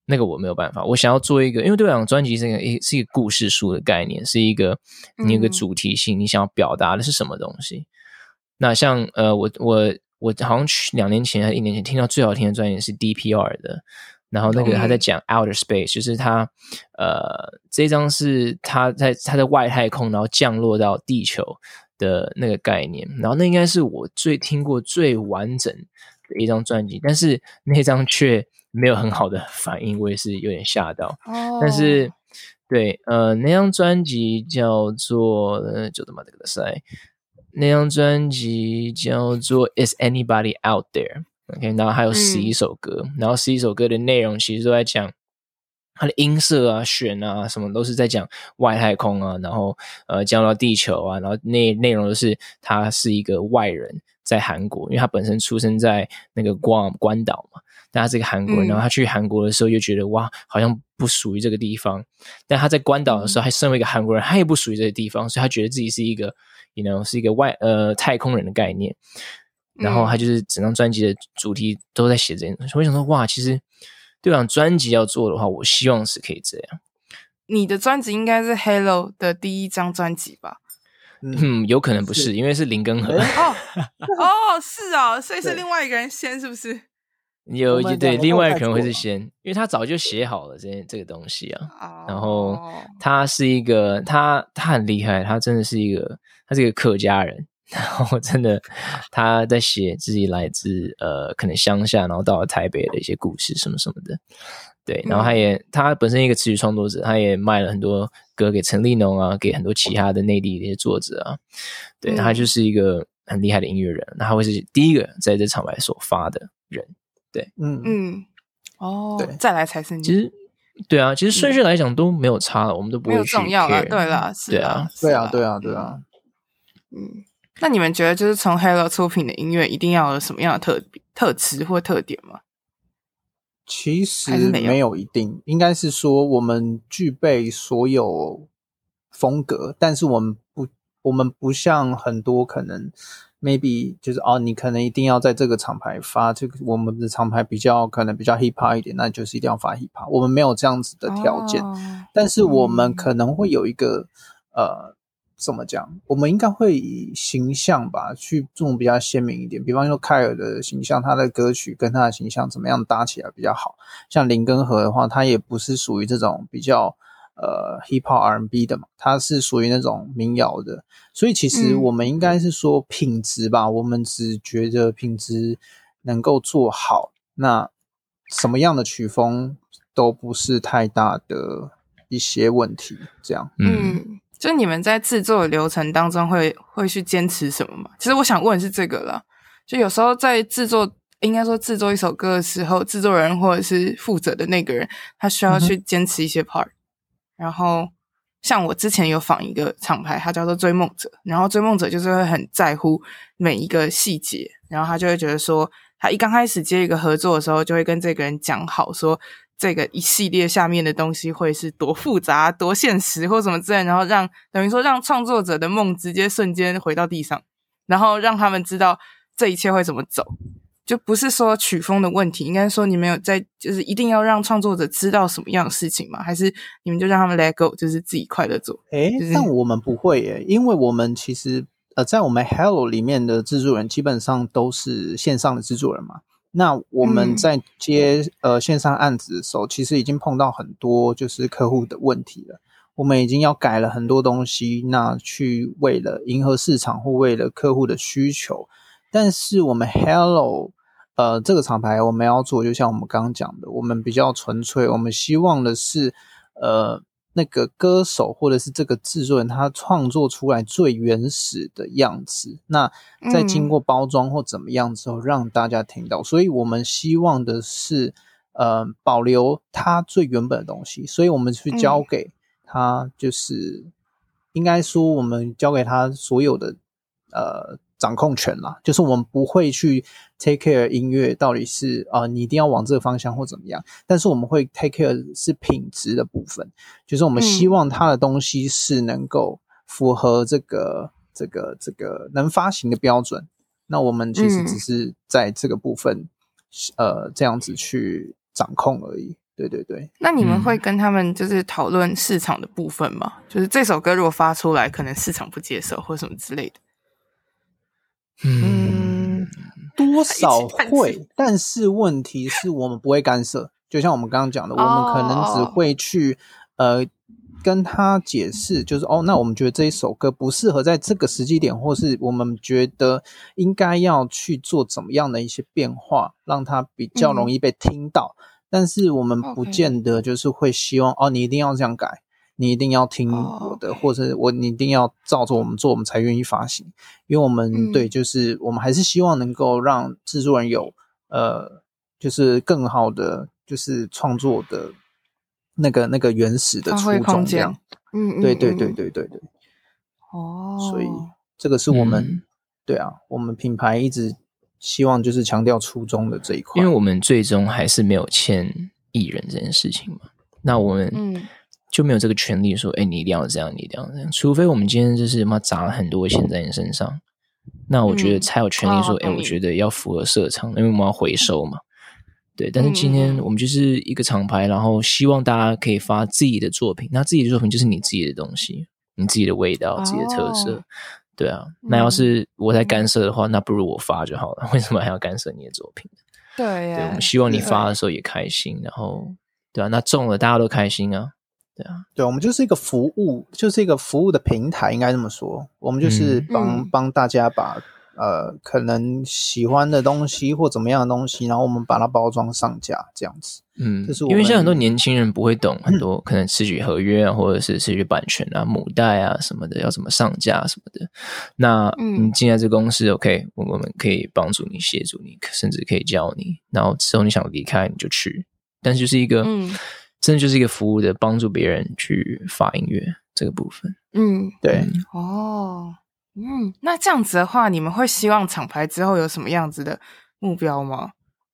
[SPEAKER 2] 那个我没有办法，我想要做一个，因为对我来讲，专辑是一个一是一个故事书的概念，是一个你有个主题性，你想要表达的是什么东西？嗯、那像呃，我我我好像去两年前还是一年前听到最好听的专辑是 DPR 的，然后那个他在讲 outer space，就是他呃这张是他在他在外太空，然后降落到地球的那个概念，然后那应该是我最听过最完整的一张专辑，但是那张却。没有很好的反应，我也是有点吓到。Oh. 但是，对，呃，那张专辑叫做呃，就这么这个塞。那张专辑叫做 Is Anybody Out There？OK，、然后还有十一首歌，嗯、然后十一首歌的内容其实都在讲它的音色啊、弦啊什么，都是在讲外太空啊，然后呃降落到地球啊，然后内内容都是他是一个外人，在韩国，因为他本身出生在那个关关岛嘛。但他是个韩国人，然后他去韩国的时候又觉得、嗯、哇，好像不属于这个地方。但他在关岛的时候，还身为一个韩国人，他也不属于这个地方，所以他觉得自己是一个，you know，是一个外呃太空人的概念。然后他就是整张专辑的主题都在写这些东西。我想说，哇，其实对吧？专辑要做的话，我希望是可以这样。
[SPEAKER 1] 你的专辑应该是 Hello 的第一张专辑吧？
[SPEAKER 2] 嗯，有可能不是，是因为是林根和。[laughs]
[SPEAKER 1] 哦哦，是哦，所以是另外一个人先，是不是？
[SPEAKER 2] 有一对，另外可能会是先，因为他早就写好了这这个东西啊。Oh. 然后他是一个，他他很厉害，他真的是一个，他是一个客家人。然后真的他在写自己来自呃可能乡下，然后到了台北的一些故事什么什么的。对，然后他也、嗯、他本身一个词曲创作者，他也卖了很多歌给陈立农啊，给很多其他的内地的一些作者啊。对，他就是一个很厉害的音乐人，那他会是第一个在这场外首发的人。对，嗯
[SPEAKER 1] 嗯，哦，对，再来才是你。
[SPEAKER 2] 其实，对啊，其实顺序来讲都没有差了，嗯、我们都不会去 care, 没有重要了。
[SPEAKER 1] 对了，是
[SPEAKER 3] 对啊，对啊，对啊，对啊。
[SPEAKER 1] 嗯，那你们觉得，就是从 Hello 出品的音乐，一定要有什么样的特特质或特点吗？
[SPEAKER 3] 其实没有一定，应该是说我们具备所有风格，但是我们不，我们不像很多可能。maybe 就是哦，你可能一定要在这个厂牌发这个，我们的厂牌比较可能比较 hip hop 一点，那就是一定要发 hip hop。我们没有这样子的条件，哦、但是我们可能会有一个、嗯、呃，怎么讲？我们应该会以形象吧，去做比较鲜明一点。比方说凯尔的形象，他的歌曲跟他的形象怎么样搭起来比较好？像林根河的话，他也不是属于这种比较。呃，hip hop R&B 的嘛，他是属于那种民谣的，所以其实我们应该是说品质吧，嗯、我们只觉得品质能够做好，那什么样的曲风都不是太大的一些问题。这样，
[SPEAKER 1] 嗯，就你们在制作的流程当中会会去坚持什么吗？其实我想问的是这个啦，就有时候在制作，应该说制作一首歌的时候，制作人或者是负责的那个人，他需要去坚持一些 part。嗯然后，像我之前有访一个厂牌，他叫做追梦者。然后追梦者就是会很在乎每一个细节，然后他就会觉得说，他一刚开始接一个合作的时候，就会跟这个人讲好，说这个一系列下面的东西会是多复杂、多现实或什么之类，然后让等于说让创作者的梦直接瞬间回到地上，然后让他们知道这一切会怎么走。就不是说曲风的问题，应该说你们有在，就是一定要让创作者知道什么样的事情吗？还是你们就让他们 let go，就是自己快乐做？
[SPEAKER 3] 诶，
[SPEAKER 1] 就是、
[SPEAKER 3] 但我们不会耶，因为我们其实呃，在我们 Hello 里面的制作人基本上都是线上的制作人嘛。那我们在接、嗯、呃线上案子的时候，其实已经碰到很多就是客户的问题了。我们已经要改了很多东西，那去为了迎合市场或为了客户的需求。但是我们 Hello，呃，这个厂牌我们要做，就像我们刚刚讲的，我们比较纯粹，我们希望的是，呃，那个歌手或者是这个制作人他创作出来最原始的样子，那再经过包装或怎么样之后，让大家听到。所以我们希望的是，呃，保留他最原本的东西，所以我们去交给他，就是。应该说我们交给他所有的呃掌控权啦，就是我们不会去 take care 音乐到底是啊、呃、你一定要往这个方向或怎么样，但是我们会 take care 是品质的部分，就是我们希望它的东西是能够符合这个、嗯、这个这个能发行的标准。那我们其实只是在这个部分，嗯、呃，这样子去掌控而已。对对对。
[SPEAKER 1] 那你们会跟他们就是讨论市场的部分吗？嗯、就是这首歌如果发出来，可能市场不接受或什么之类的。
[SPEAKER 3] 嗯，多少会，但是问题是我们不会干涉。就像我们刚刚讲的，我们可能只会去、哦、呃。跟他解释，就是哦，那我们觉得这一首歌不适合在这个时机点，或是我们觉得应该要去做怎么样的一些变化，让它比较容易被听到。嗯、但是我们不见得就是会希望哦，你一定要这样改，你一定要听我的，哦、或者我你一定要照着我们做，我们才愿意发行。因为我们、嗯、对，就是我们还是希望能够让制作人有呃，就是更好的就是创作的。那个那个原始的初衷这样，嗯，对对对对对对，哦，所以这个。是我们、嗯、对啊，我们品牌一直希望就是强调初衷的这一块，
[SPEAKER 2] 因为我们最终还是没有签艺人这件事情嘛，那我们嗯就没有这个权利说，哎、欸，你一定要这样，你一定要这样，除非我们今天就是妈砸了很多钱在你身上，那我觉得才有权利说，哎、我觉得要符合社长，因为我们要回收嘛。对，但是今天我们就是一个厂牌，嗯、然后希望大家可以发自己的作品。那自己的作品就是你自己的东西，你自己的味道、哦、自己的特色。对啊，那要是我在干涉的话，嗯、那不如我发就好了。为什么还要干涉你的作品？
[SPEAKER 1] 对呀，
[SPEAKER 2] 对，我们希望你发的时候也开心，然后对啊，那中了大家都开心啊。对啊，
[SPEAKER 3] 对，我们就是一个服务，就是一个服务的平台，应该这么说。我们就是帮、嗯、帮大家把。呃，可能喜欢的东西或怎么样的东西，然后我们把它包装上架，这样子。
[SPEAKER 2] 嗯，就是因为现在很多年轻人不会懂 [clears throat] 很多，可能词曲合约啊，或者是词曲版权啊、母带啊什么的，要怎么上架什么的。那你进来这公司，OK，我我们可以帮助你、协助你，甚至可以教你。然后之后你想离开，你就去。但是就是一个，嗯，真的就是一个服务的，帮助别人去发音乐这个部分。
[SPEAKER 1] 嗯，
[SPEAKER 3] 对，
[SPEAKER 1] 哦。嗯，那这样子的话，你们会希望厂牌之后有什么样子的目标吗？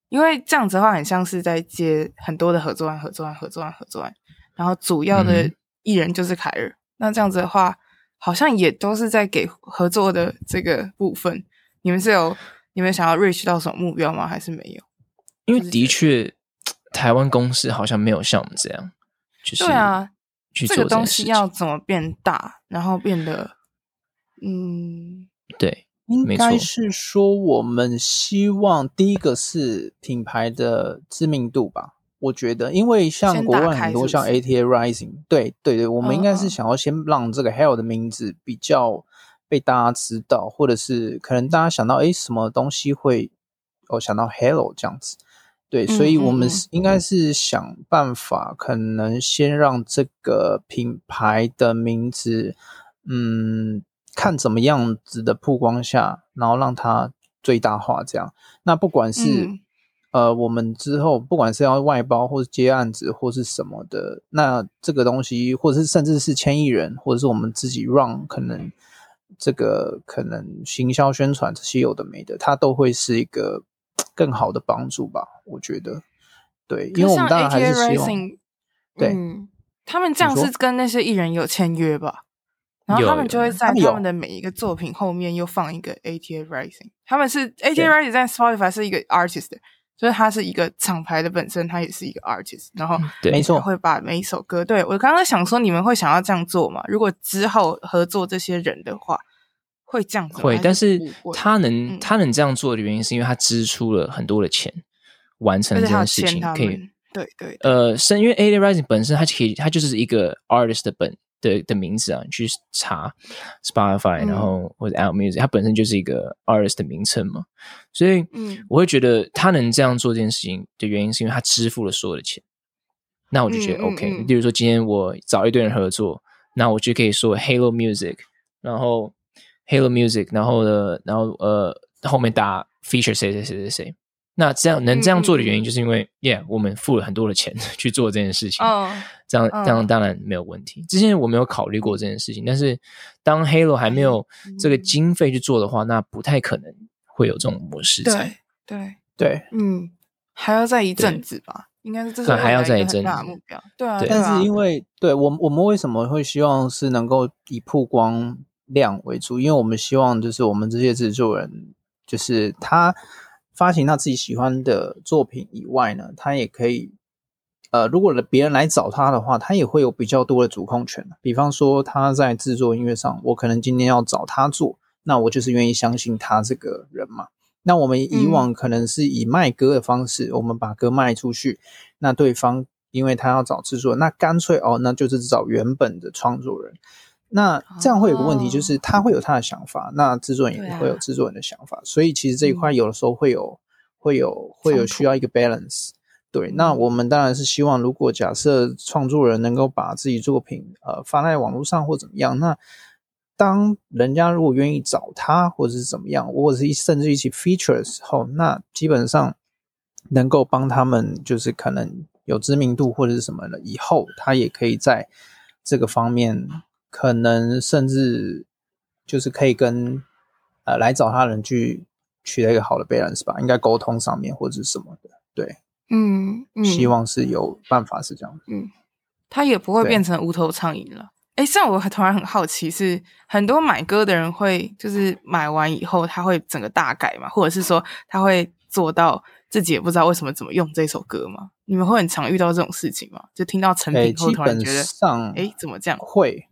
[SPEAKER 1] 因为这样子的话，很像是在接很多的合作案、合作案、合作案、合作案，然后主要的艺人就是凯尔。嗯、那这样子的话，好像也都是在给合作的这个部分。你们是有你们想要 reach 到什么目标吗？还是没有？
[SPEAKER 2] 因为的确，台湾公司好像没有像我们这样，就是
[SPEAKER 1] 对啊，
[SPEAKER 2] 这，
[SPEAKER 1] 这个东西要怎么变大，然后变得。嗯，
[SPEAKER 2] 对，
[SPEAKER 3] 应该是说我们希望第一个是品牌的知名度吧。我觉得，因为像国外很多像 ATA Rising，对对对，我们应该是想要先让这个 Halo 的名字比较被大家知道，或者是可能大家想到哎什么东西会哦想到 Hello 这样子。对，所以我们应该是想办法，可能先让这个品牌的名字，嗯。看怎么样子的曝光下，然后让它最大化，这样。那不管是、嗯、呃，我们之后不管是要外包，或是接案子，或是什么的，那这个东西，或者是甚至是千亿人，或者是我们自己 run，可能这个可能行销宣传这些有的没的，它都会是一个更好的帮助吧？我觉得，对，因为我们当然还是希望，对、嗯，
[SPEAKER 1] 他们这样是跟那些艺人有签约吧？然后他们就会在他们的每一个作品后面又放一个 ATA Rising，他们是 ATA Rising 在 Spotify 是一个 artist，所以他是一个厂牌的本身，他也是一个 artist。然后没错，会把每一首歌，对，我刚刚想说，你们会想要这样做吗？如果之后合作这些人的话，会这样子？
[SPEAKER 2] 会，但是他能他能这样做的原因，是因为他支出了很多的钱完成这件事情，可以
[SPEAKER 1] 对对
[SPEAKER 2] 呃，是因为 ATA Rising 本身它可以，它就是一个 artist 的本。的的名字啊，你去查 Spotify，然后或者 Apple Music，它本身就是一个 artist 的名称嘛，所以，嗯，我会觉得他能这样做这件事情的原因，是因为他支付了所有的钱。那我就觉得 OK。例如说，今天我找一堆人合作，那我就可以说 Halo Music，然后 Halo Music，然后呢，然后呃后面打 feature 谁谁谁谁谁。那这样能这样做的原因，就是因为、嗯、，Yeah，我们付了很多的钱 [laughs] 去做这件事情。
[SPEAKER 1] 哦，
[SPEAKER 2] 这样这样当然没有问题。之前我没有考虑过这件事情，但是当 Halo 还没有这个经费去做的话，那不太可能会有这种模式在。
[SPEAKER 1] 对对
[SPEAKER 3] 对，
[SPEAKER 1] 嗯，还要再一阵子吧。应该是这是
[SPEAKER 2] 还要再一阵
[SPEAKER 1] 大目标，对啊。
[SPEAKER 3] 但是因为对我我们为什么会希望是能够以曝光量为主？因为我们希望就是我们这些制作人，就是他发行他自己喜欢的作品以外呢，他也可以呃，如果别人来找他的话，他也会有比较多的主控权。比方说他在制作音乐上，我可能今天要找他做，那我就是愿意相信他这个人嘛。那我们以往可能是以卖歌的方式，嗯、我们把歌卖出去。那对方因为他要找制作，那干脆哦，那就是找原本的创作人。那这样会有个问题，就是他会有他的想法，哦、那制作人也会有制作人的想法。啊、所以其实这一块有的时候会有、嗯、会有会有需要一个 balance。对，那我们当然是希望，如果假设创作人能够把自己作品呃发在网络上或怎么样，那。当人家如果愿意找他，或者是怎么样，或者是甚至一起 feature 的时候，那基本上能够帮他们，就是可能有知名度或者是什么的，以后他也可以在这个方面，可能甚至就是可以跟呃来找他的人去取得一个好的 balance 吧，应该沟通上面或者是什么的，对，
[SPEAKER 1] 嗯，嗯，
[SPEAKER 3] 希望是有办法是这样，
[SPEAKER 1] 嗯，他也不会变成无头苍蝇了。哎，这样我突然很好奇，是很多买歌的人会就是买完以后，他会整个大改嘛，或者是说他会做到自己也不知道为什么怎么用这首歌吗？你们会很常遇到这种事情吗？就听到成品后突然觉得，
[SPEAKER 3] 上
[SPEAKER 1] 哎，怎么这样？
[SPEAKER 3] 会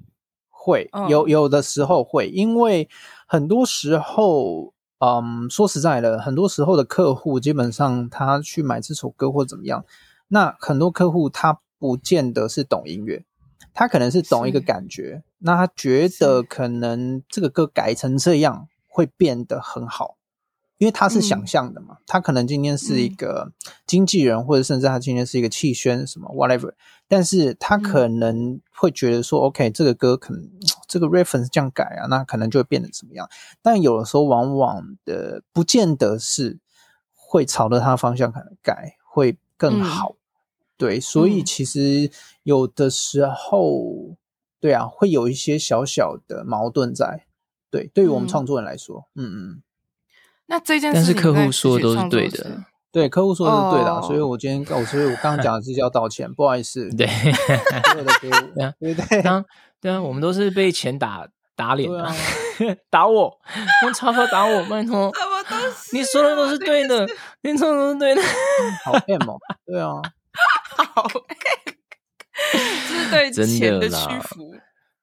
[SPEAKER 3] 会有有的时候会，因为很多时候，嗯，说实在的，很多时候的客户基本上他去买这首歌或怎么样，那很多客户他不见得是懂音乐。他可能是懂一个感觉，那他觉得可能这个歌改成这样会变得很好，因为他是想象的嘛。嗯、他可能今天是一个经纪人，嗯、或者甚至他今天是一个气宣什么 whatever，但是他可能会觉得说、嗯、OK，这个歌可能这个 reference 这样改啊，那可能就会变得怎么样。但有的时候往往的不见得是会朝着他的方向可能改会更好。嗯对，所以其实有的时候，嗯、对啊，会有一些小小的矛盾在。对，对于我们创作人来说，嗯嗯。
[SPEAKER 1] 那这件事，
[SPEAKER 2] 但是客户说的都是对的，
[SPEAKER 3] 对，客户说的是对的，哦、所以我今天，我所以我刚刚讲的是要道歉，不好意思。
[SPEAKER 2] 对，[laughs]
[SPEAKER 3] 对对
[SPEAKER 2] 当对啊，我们都是被钱打打脸的，啊、[laughs] 打我，用钞票打我，拜托。你说的都是对的，你说的都是对的，
[SPEAKER 3] 好 M 哦，对啊。[laughs]
[SPEAKER 1] 好，这是对钱的屈服，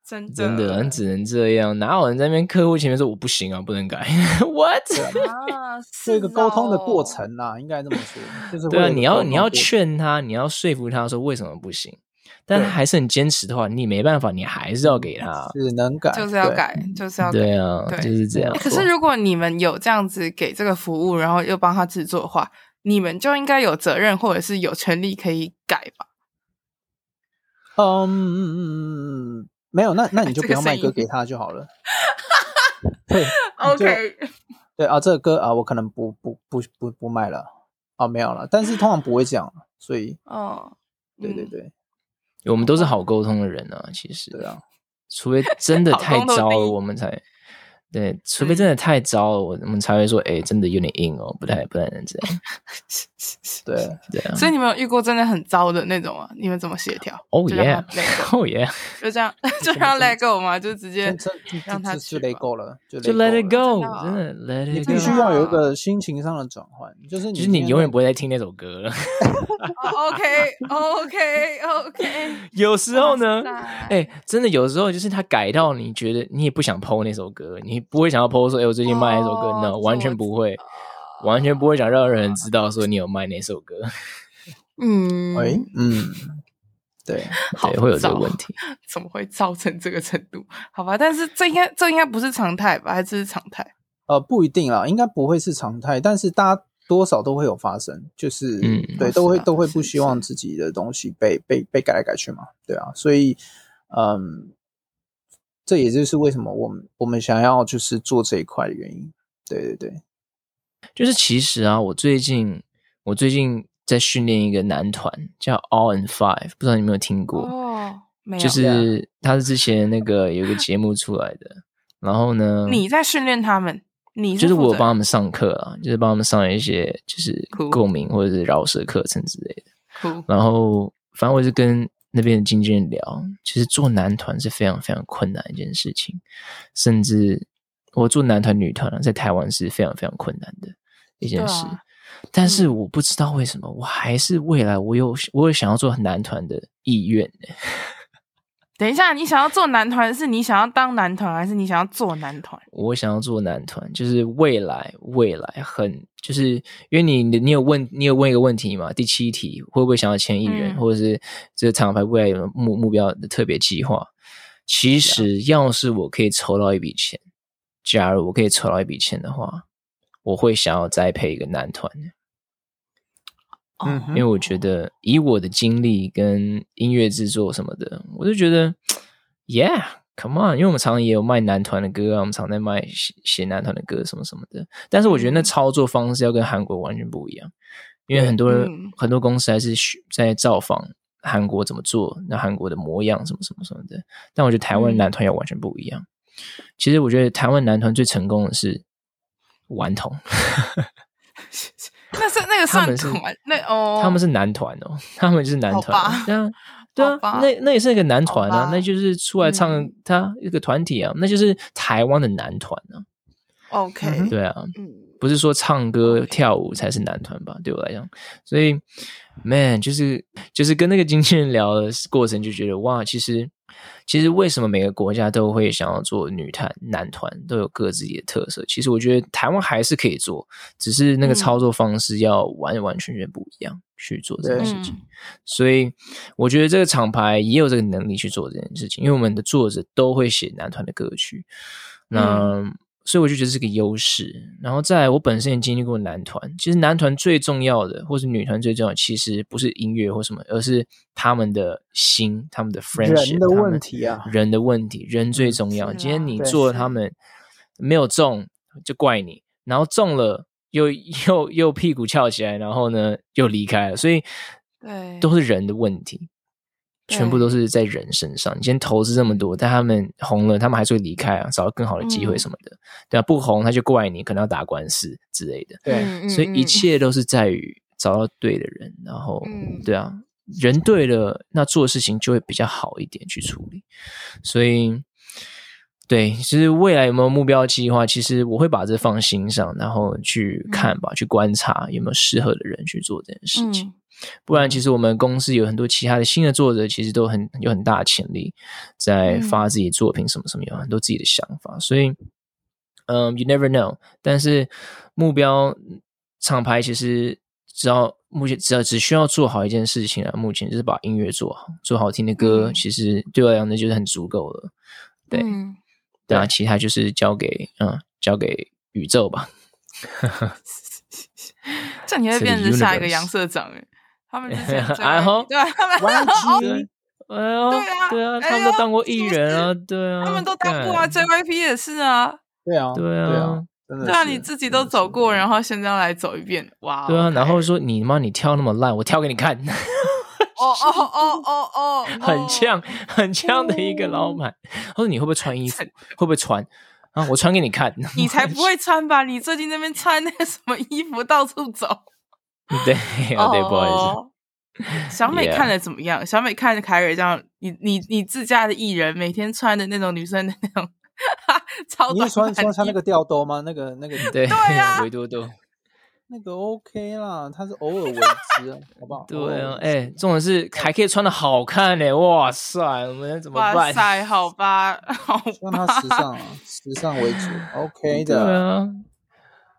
[SPEAKER 1] 真的
[SPEAKER 2] 真的，人只能这样。哪有人在那边客户前面说我不行啊，不能改？[laughs] What？[laughs]
[SPEAKER 3] 啊，是一个沟通的过程啊，应该这么说。就是
[SPEAKER 2] 对啊，你要你要劝他，你要说服他说为什么不行，但他还是很坚持的话，你没办法，你还是要给他，
[SPEAKER 3] 只能改，
[SPEAKER 1] 就是要改，就是要改。
[SPEAKER 2] 对啊，就是这样。
[SPEAKER 1] 可是如果你们有这样子给这个服务，然后又帮他制作的话。你们就应该有责任，或者是有权利可以改吧？
[SPEAKER 3] 嗯，没有，那那 [laughs] 你就不要卖歌给他就好了。[laughs] 对
[SPEAKER 1] ，OK，
[SPEAKER 3] 对啊，这个歌啊，我可能不不不不不卖了啊，没有了。但是通常不会这样，所以
[SPEAKER 1] 哦，
[SPEAKER 3] 对对对，
[SPEAKER 2] 我们都是好沟通的人啊，其实
[SPEAKER 3] 对啊，
[SPEAKER 2] 除非真的 [laughs] 太糟了，我们才。对，除非真的太糟了，我我们才会说，哎，真的有点硬哦，不太不太能这样。[laughs]
[SPEAKER 3] 对对啊，
[SPEAKER 1] 所以你们有遇过真的很糟的那种吗？你们怎么协调？
[SPEAKER 2] 哦耶，[laughs] 哦耶，
[SPEAKER 1] 就这样，[laughs] 就让 let go 嘛，就直接让他
[SPEAKER 3] 就 let go 了，就
[SPEAKER 2] let it go，真的 let it go。
[SPEAKER 3] 你必须要有一个心情上的转换，就是
[SPEAKER 2] 就是你永远不会再听那首歌了。
[SPEAKER 1] OK，OK，OK。
[SPEAKER 2] 有时候呢，哎，真的有时候就是他改到你觉得你也不想 po 那首歌，你。不会想要 po 说，哎，我最近卖一首歌，no，完全不会，完全不会想让人知道说你有卖哪首歌。[laughs]
[SPEAKER 1] 嗯，
[SPEAKER 3] 哎，嗯，对，
[SPEAKER 2] 对，会有这个问题，[laughs]
[SPEAKER 1] 怎么会造成这个程度？好吧，但是这应该这应该不是常态吧？还是常态？
[SPEAKER 3] 呃，不一定啦，应该不会是常态，但是大家多少都会有发生，就是，嗯，对，都会都会不希望自己的东西被被被改来改去嘛，对啊，所以，嗯。这也就是为什么我们我们想要就是做这一块的原因。对对对，
[SPEAKER 2] 就是其实啊，我最近我最近在训练一个男团，叫 All in Five，不知道你有没有听过？
[SPEAKER 1] 哦，没有。
[SPEAKER 2] 就是他是之前那个有一个节目出来的，然后呢，[laughs]
[SPEAKER 1] 你在训练他们，你是
[SPEAKER 2] 就是我帮他们上课啊，就是帮他们上一些就是共鸣或者是饶舌课程之类的。然后反正我是跟那边的经纪人聊，其实做男团是非常非常困难一件事情，甚至我做男团、女团啊，在台湾是非常非常困难的一件事。但是我不知道为什么，我还是未来我有我有想要做男团的意愿呢。
[SPEAKER 1] 等一下，你想要做男团，是你想要当男团，还是你想要做男团？
[SPEAKER 2] 我想要做男团，就是未来未来很就是因为你你有问你有问一个问题嘛？第七题会不会想要签艺人，嗯、或者是这个厂牌未来有目目标的特别计划？其实要是我可以筹到一笔钱，假如我可以筹到一笔钱的话。我会想要栽培一个男团，
[SPEAKER 3] 嗯，
[SPEAKER 2] 因为我觉得以我的经历跟音乐制作什么的，我就觉得，Yeah，come on，因为我们常常也有卖男团的歌啊，我们常在卖写写男团的歌什么什么的。但是我觉得那操作方式要跟韩国完全不一样，因为很多人、嗯、很多公司还是在造访韩国怎么做，那韩国的模样什么什么什么的。但我觉得台湾男团要完全不一样。其实我觉得台湾男团最成功的是。顽童，[laughs]
[SPEAKER 1] 那是那个算团，那哦，
[SPEAKER 2] 他们是男团哦，他们就是男团，对啊，对啊，那那也是一个男团啊，那就是出来唱他一个团体啊，那就是台湾的男团啊。
[SPEAKER 1] OK，
[SPEAKER 2] 对啊，不是说唱歌跳舞才是男团吧？对我来讲，所以 man 就是就是跟那个经纪人聊的过程，就觉得哇，其实。其实为什么每个国家都会想要做女团、男团，都有各自己的特色。其实我觉得台湾还是可以做，只是那个操作方式要完完全全不一样去做这件事情。所以我觉得这个厂牌也有这个能力去做这件事情，因为我们的作者都会写男团的歌曲。那所以我就觉得是个优势，然后再来，我本身也经历过男团。其实男团最重要的，或是女团最重要的，其实不是音乐或什么，而是他们的心，他们的 friendship，
[SPEAKER 3] 人的问题啊，
[SPEAKER 2] 人的问题，人最重要。今天你做了他们没有中，就怪你，然后中了又又又屁股翘起来，然后呢又离开了，所以对，都是人的问题。全部都是在人身上。你今天投资这么多，但他们红了，他们还是会离开啊，找到更好的机会什么的，嗯、对啊，不红他就怪你，可能要打官司之类的。
[SPEAKER 3] 对，
[SPEAKER 2] 所以一切都是在于找到对的人，然后，
[SPEAKER 1] 嗯、
[SPEAKER 2] 对啊，人对了，那做事情就会比较好一点去处理。所以，对，其实未来有没有目标计划，其实我会把这放心上，然后去看吧，嗯、去观察有没有适合的人去做这件事情。嗯不然，其实我们公司有很多其他的新的作者，其实都很有很大的潜力，在发自己作品什么什么，有很多自己的想法。所以，嗯，you never know。但是目标厂牌其实只要目前只要只需要做好一件事情啊，目前就是把音乐做好，做好听的歌，其实对我来讲那就是很足够了。对，对啊，其他就是交给嗯，交给宇宙吧。[laughs]
[SPEAKER 1] 这你会变成下一个杨社长诶他们是这样，[laughs]
[SPEAKER 2] 然后
[SPEAKER 1] 对啊，他们
[SPEAKER 3] 玩
[SPEAKER 1] 机，
[SPEAKER 2] 哎呦，对啊，对啊，他们都当过艺人啊，对啊，
[SPEAKER 1] 他们都当过啊，JYP 也是啊，
[SPEAKER 3] 对啊，
[SPEAKER 2] 对啊，
[SPEAKER 1] 对啊，你自己都走过，然后现在要来走一遍，哇，
[SPEAKER 2] 对啊，然后说你妈，你跳那么烂，我跳给你看，
[SPEAKER 1] 哦哦哦哦哦，[laughs]
[SPEAKER 2] 很呛，很呛的一个老板，他说你会不会穿衣服？会不会穿啊？我穿给你看，
[SPEAKER 1] 你才不会穿吧？你最近那边穿那个什么衣服到处走？[laughs]
[SPEAKER 2] 对，哦对，不好意
[SPEAKER 1] 思。小美看的怎么样？小美看着凯瑞这样，你你你自家的艺人每天穿的那种女生的那种，[laughs] 超短。
[SPEAKER 3] 你穿穿穿那个吊兜吗？那个那个
[SPEAKER 2] 对对啊，围兜兜，[laughs]
[SPEAKER 3] 那个 OK 啦，他是偶尔为之，好不好？
[SPEAKER 2] 对啊，哎，重点是还可以穿的好看呢，哇塞，我们怎么办？
[SPEAKER 1] 哇塞，好吧，好吧，
[SPEAKER 3] 让他时尚啊，时尚为主，OK 的，
[SPEAKER 2] 对啊，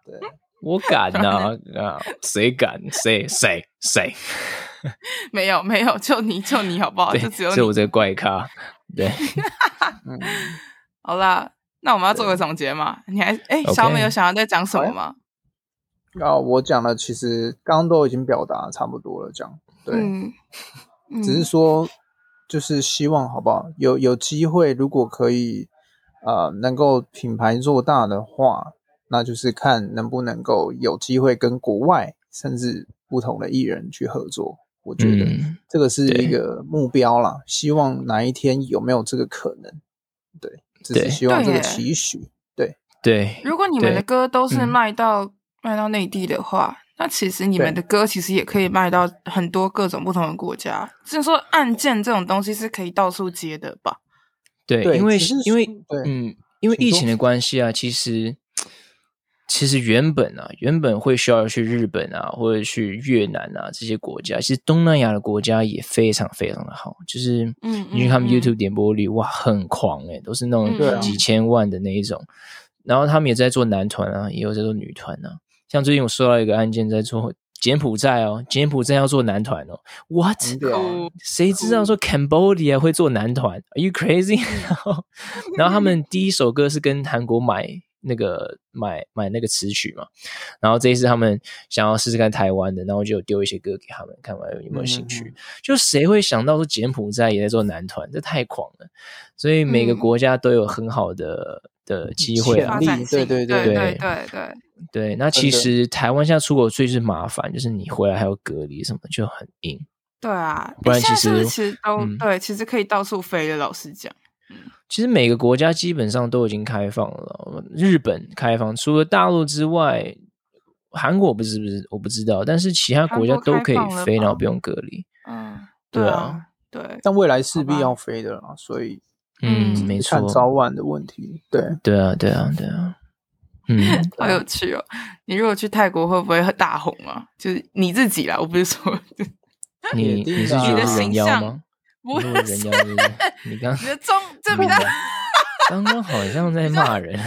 [SPEAKER 3] 对。
[SPEAKER 2] 我敢呐啊！谁敢？谁 [laughs] 谁谁？
[SPEAKER 1] 没有没有，就你就你好不好？[laughs] 就只有你，
[SPEAKER 2] 就我这个怪咖。对，[laughs]
[SPEAKER 1] 好啦，那我们要做个总结嘛？你还哎，小美有想要再讲什么吗？
[SPEAKER 3] 啊，我讲的其实刚刚都已经表达差不多了，讲对，只是说就是希望好不好？有有机会，如果可以呃，能够品牌做大的话。那就是看能不能够有机会跟国外甚至不同的艺人去合作。我觉得这个是一个目标啦，希望哪一天有没有这个可能？对，只是希望这个期许。对
[SPEAKER 2] 对，
[SPEAKER 1] 如果你们的歌都是卖到卖到内地的话，那其实你们的歌其实也可以卖到很多各种不同的国家。就是说，案件这种东西是可以到处接的吧？
[SPEAKER 2] 对，因为因为嗯，因为疫情的关系啊，其实。其实原本啊，原本会需要去日本啊，或者去越南啊这些国家。其实东南亚的国家也非常非常的好，就是嗯，你去看 YouTube 点播率，哇，很狂诶、欸、都是那种几千万的那一种。然后他们也在做男团啊，也有在做女团啊。像最近我收到一个案件，在做柬埔寨哦，柬埔寨要做男团哦。What？谁知道说 Cambodia 会做男团？Are you crazy？然后，[laughs] 然后他们第一首歌是跟韩国买。那个买买那个词曲嘛，然后这一次他们想要试试看台湾的，然后就丢一些歌给他们，看有没有兴趣。就谁会想到说柬埔寨也在做男团，这太狂了。所以每个国家都有很好的的机
[SPEAKER 3] 会。对对对对
[SPEAKER 1] 对对
[SPEAKER 2] 对，那其实台湾现在出国最是麻烦，就是你回来还要隔离什么，就很硬。
[SPEAKER 1] 对啊，不然其实其实都对，其实可以到处飞的，老实讲。
[SPEAKER 2] 其实每个国家基本上都已经开放了，日本开放，除了大陆之外，韩国不是不是我不知道，但是其他国家都可以飞，然后不用隔离。
[SPEAKER 1] 嗯，对啊，对。
[SPEAKER 3] 但未来势必要飞的啦，所以
[SPEAKER 2] 嗯，没
[SPEAKER 3] 错，早晚的问题。对，
[SPEAKER 2] 对啊，对啊，对啊。嗯，[laughs]
[SPEAKER 1] 好有趣哦！你如果去泰国会不会很大红啊？就是你自己啦，我不是说
[SPEAKER 2] 你，[laughs] 你是觉得人妖吗？
[SPEAKER 1] 不是
[SPEAKER 2] 人妖，[laughs] 你刚
[SPEAKER 1] 你的中 [laughs] 这比较，
[SPEAKER 2] 刚刚好像在骂人，[laughs]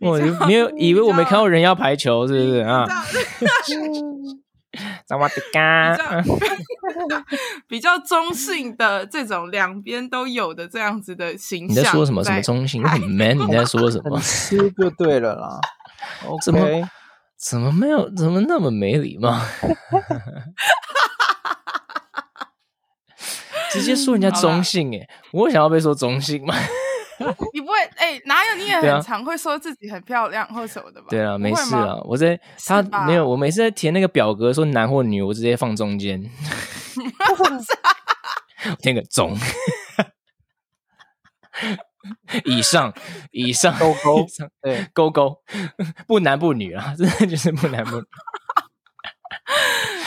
[SPEAKER 2] 我就没有以为我没看过人妖排球，是不是啊？萨瓦迪卡，
[SPEAKER 1] 比较中性的这种两边都有的这样子的形象。
[SPEAKER 2] 你在说什么？什么中性？很 man？你在说什么？
[SPEAKER 3] 吃就对了啦。OK。
[SPEAKER 2] 怎么没有？怎么那么没礼貌？直接说人家中性诶，我想要被说中性吗？[laughs]
[SPEAKER 1] 你不会哎？哪有？你也很常会说自己很漂亮或什么的吧？
[SPEAKER 2] 对啊，没事啊。我在他没有，我每次在填那个表格说男或女，我直接放中间，[laughs] [laughs] 填个中。[laughs] 以上，以上
[SPEAKER 3] 勾勾，
[SPEAKER 2] 对，勾勾，不男不女啊，[laughs] 真的就是不男不女。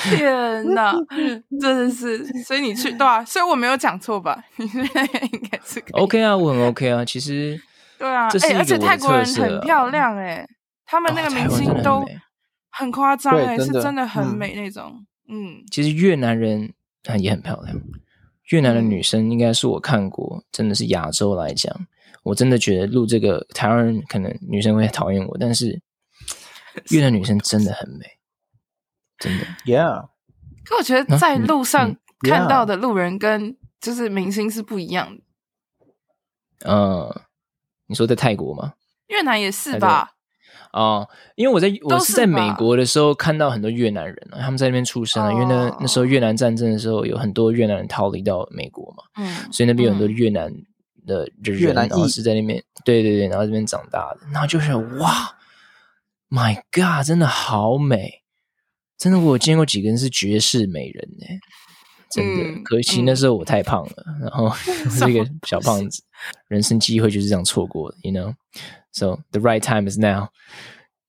[SPEAKER 1] 天哪，真的是，所以你去对啊，所以我没有讲错吧？你 [laughs] 应该是
[SPEAKER 2] OK 啊，我很 OK 啊，其实
[SPEAKER 1] 对啊，哎，而且泰国人很漂亮哎，他们那个明星都很夸张哎，是真的很美那种。嗯，
[SPEAKER 2] 其实越南人也很漂亮。越南的女生应该是我看过，真的是亚洲来讲，我真的觉得录这个台湾人可能女生会讨厌我，但是 [laughs] 越南女生真的很美，真的。
[SPEAKER 3] Yeah，
[SPEAKER 1] 可我觉得在路上看到的路人跟就是明星是不一样的。
[SPEAKER 2] 嗯，你说在泰国吗？
[SPEAKER 1] 越南也是吧？
[SPEAKER 2] 哦，因为我在我是在美国的时候看到很多越南人啊，他们在那边出生啊，因为那那时候越南战争的时候有很多越南人逃离到美国嘛，嗯，所以那边有很多越南的人，然后是在那边，对对对，然后这边长大的，然后就是哇，My God，真的好美，真的我有见过几个人是绝世美人呢，真的，可惜那时候我太胖了，然后 [laughs] 是一个 [laughs] 小胖子，人生机会就是这样错过的，You know。So the right time is now，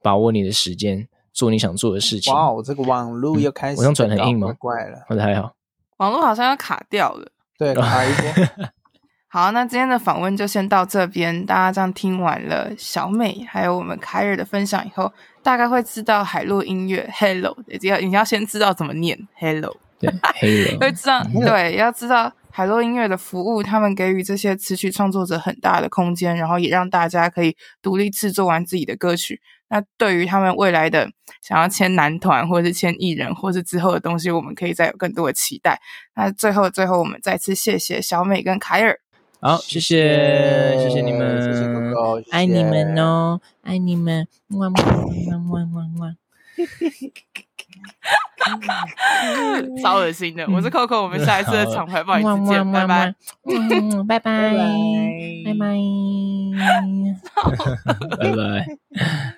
[SPEAKER 2] 把握你的时间，做你想做的事情。
[SPEAKER 3] 哇，我这个网络又开始、嗯，
[SPEAKER 2] 我用转很硬吗？
[SPEAKER 3] 怪了，
[SPEAKER 2] 或者还好。
[SPEAKER 1] 网络好像要卡掉了。
[SPEAKER 3] 对，卡一波。[laughs]
[SPEAKER 1] 好，那今天的访问就先到这边。大家这样听完了小美还有我们凯尔的分享以后，大概会知道海洛音乐 Hello，要你要先知道怎么念 Hello，
[SPEAKER 2] 对，Hello，[laughs]
[SPEAKER 1] 会知道，对，要知道。海洛音乐的服务，他们给予这些词曲创作者很大的空间，然后也让大家可以独立制作完自己的歌曲。那对于他们未来的想要签男团，或者是签艺人，或是之后的东西，我们可以再有更多的期待。那最后，最后我们再次谢谢小美跟凯尔。
[SPEAKER 2] 好，谢谢，谢谢你们，
[SPEAKER 3] 谢谢哥哥，
[SPEAKER 2] 爱你们哦，爱你们，么么么么么么。
[SPEAKER 1] 超恶心的！我是 Coco，我们下一次的厂牌不好意思见，拜拜，
[SPEAKER 2] 拜拜，拜拜，[laughs] 拜拜，[laughs] [laughs] 拜拜。